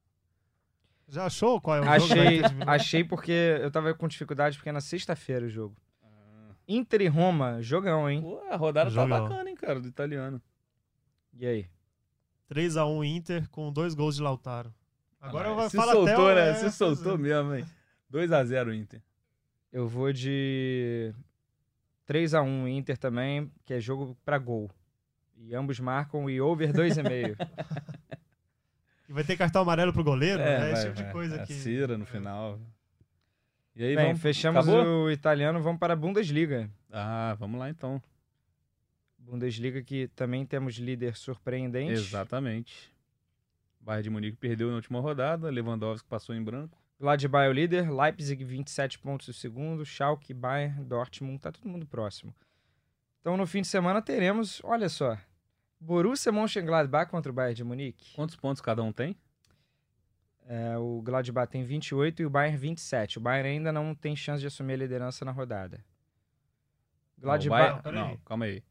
Já achou qual é o jogo
Achei,
Milão?
achei porque eu tava com dificuldade, porque é na sexta-feira o jogo.
Ah.
Inter e Roma, jogão, hein?
Pô, a rodada
Jogão.
tá bacana, hein, cara, do italiano.
E aí?
3x1 Inter com dois gols de Lautaro. Agora eu
Ah,
vou
Se
falar
soltou,
até o-
né? Se soltou mesmo, hein? 2x0 Inter.
Eu vou de 3x1 Inter também, que é jogo pra gol. E ambos marcam e over 2,5. (laughs)
Vai ter cartão amarelo pro goleiro? É,
vai,
esse tipo de
vai.
coisa
A
que.
cera no final. E aí,
Bem,
vamos...
fechamos
Acabou?
o italiano, vamos para a Bundesliga.
Ah, vamos lá então.
Bundesliga que também temos líder surpreendente.
Exatamente. Bayern de Munique perdeu na última rodada, Lewandowski passou em branco.
Gladbach é o líder, Leipzig 27 pontos o segundo, Schalke, Bayern, Dortmund, tá todo mundo próximo. Então no fim de semana teremos, olha só, Borussia Mönchengladbach contra o Bayern de Munique.
Quantos pontos cada um tem?
É, o Gladbach tem 28 e o Bayern 27. O Bayern ainda não tem chance de assumir a liderança na rodada. Gladbach
Bayern-
Não, peraí.
Não, calma aí.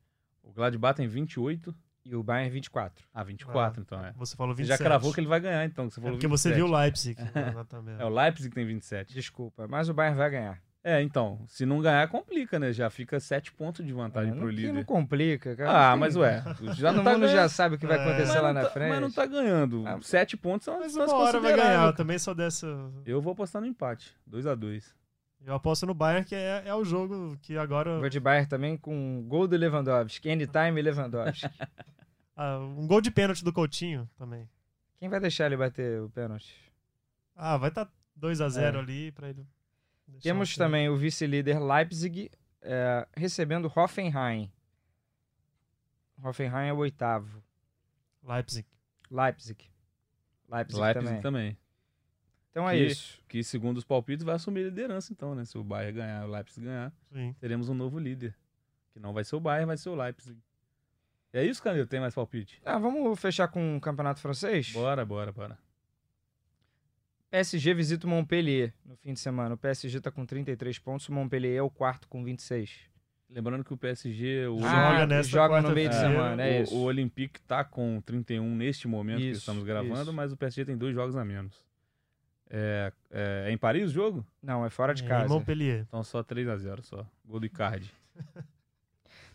O Gladbach tem 28.
e o Bayern 24.
Ah, 24
Ah,
então é.
Você falou
Você
27.
já cravou que ele vai ganhar então. que Você
É
falou
porque você
27.
viu o Leipzig. (laughs)
É o Leipzig que tem 27.
Desculpa, mas o Bayern vai ganhar.
É, então, se não ganhar, complica, né? Já fica 7 pontos de vantagem
É,
pro líder.
não complica, cara.
Ah, mas ué, já
Todo
não tá
mundo já sabe o que vai
É.
acontecer
mas
lá na
tá-
frente.
Mas não tá ganhando.
Ah.
7 pontos são
Mas uma hora vai ganhar. Eu também sou dessa.
Eu vou apostar no empate. 2x2.
Eu aposto no Bayern, que é, é o jogo que agora.
Vou de Bayern também com gol do Lewandowski. Anytime Lewandowski. (laughs)
Ah, um gol de pênalti do Coutinho também.
Quem vai deixar ele bater o pênalti?
Ah, vai estar tá 2x0
É.
ali pra ele.
Temos também o vice-líder Leipzig é, recebendo Hoffenheim. Hoffenheim é o oitavo.
Leipzig.
Leipzig. Leipzig,
Leipzig
também.
também.
Então é
Que-
isso.
Que, segundo os palpites, vai assumir a liderança, então, né? Se o Bayern ganhar, o Leipzig ganhar,
Sim.
teremos um novo líder. Que não vai ser o Bayern, vai ser o Leipzig. É isso, Canil? Tem mais palpite?
Ah, vamos fechar com o campeonato francês?
Bora, bora, bora.
PSG visita o Montpellier no fim de semana. O PSG tá com 33 pontos, o Montpellier é o quarto com 26.
Lembrando que o PSG, o,
Joga
Ah,
nessa
joga no meio de semana, é
o,
isso.
o Olympique tá com 31 neste momento que
Isso,
estamos gravando,
isso.
mas o PSG tem dois jogos a menos. É, é, é em Paris o jogo?
Não, é fora de
Em
casa.
Montpellier.
Então só 3x0 só. Gol do Icardi. (laughs)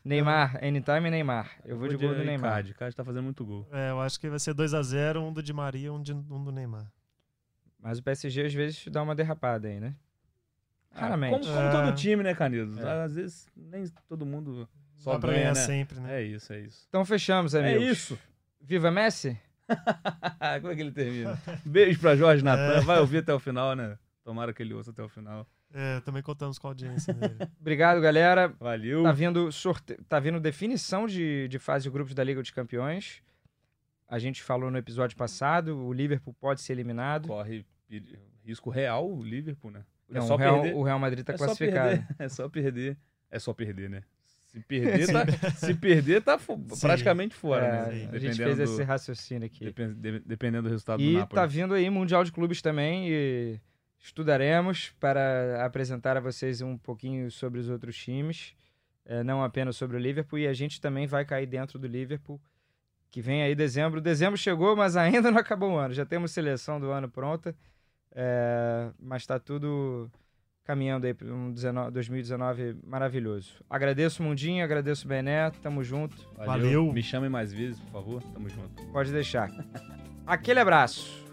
Neymar, anytime Neymar. Eu vou de gol do Neymar.
Icardi. Icardi tá fazendo muito gol.
É, eu acho que vai ser 2x0, um do Di Maria um, de, um do Neymar.
Mas o PSG às vezes dá uma derrapada aí, né? Raramente.
Como, como
É.
todo time, né, Canido?
É.
Às vezes nem todo mundo só
Dá pra
ganha,
ganhar
né?
sempre, né?
É isso, é isso.
Então fechamos, amigos.
É isso.
Viva Messi? (laughs)
Como é que ele termina? Beijo pra Jorge Natan.
É.
Vai ouvir até o final, né? Tomara que ele ouça até o final.
É, também contamos com a audiência dele. (laughs)
Obrigado, galera.
Valeu.
Tá vindo, sorte... tá vindo definição de, de fase de grupos da Liga dos Campeões. A gente falou no episódio passado, o Liverpool pode ser eliminado.
Corre risco real o Liverpool, né?
Não,
é só
o, Real,
perder.
o Real Madrid tá
é só
classificado.
perder. (laughs) É só perder. é só perder, né? Se perder, tá, se perder, tá fo- praticamente fora,
É,
né?
a gente fez
do-
esse raciocínio aqui.
depen- de- dependendo do resultado do
E
Napoli.
tá vindo aí Mundial de Clubes também e estudaremos para apresentar a vocês um pouquinho sobre os outros times, eh, não apenas sobre o Liverpool, e a gente também vai cair dentro do Liverpool, que vem aí dezembro. Dezembro chegou, mas ainda (laughs) não acabou o ano. Já temos seleção do ano pronta, eh, mas está tudo caminhando aí para um 19 2019 maravilhoso. Agradeço Mundinho, agradeço Bené, tamo junto,
Valeu.
Me chamem mais vezes, por favor. Tamo junto.
pode deixar. Aquele abraço.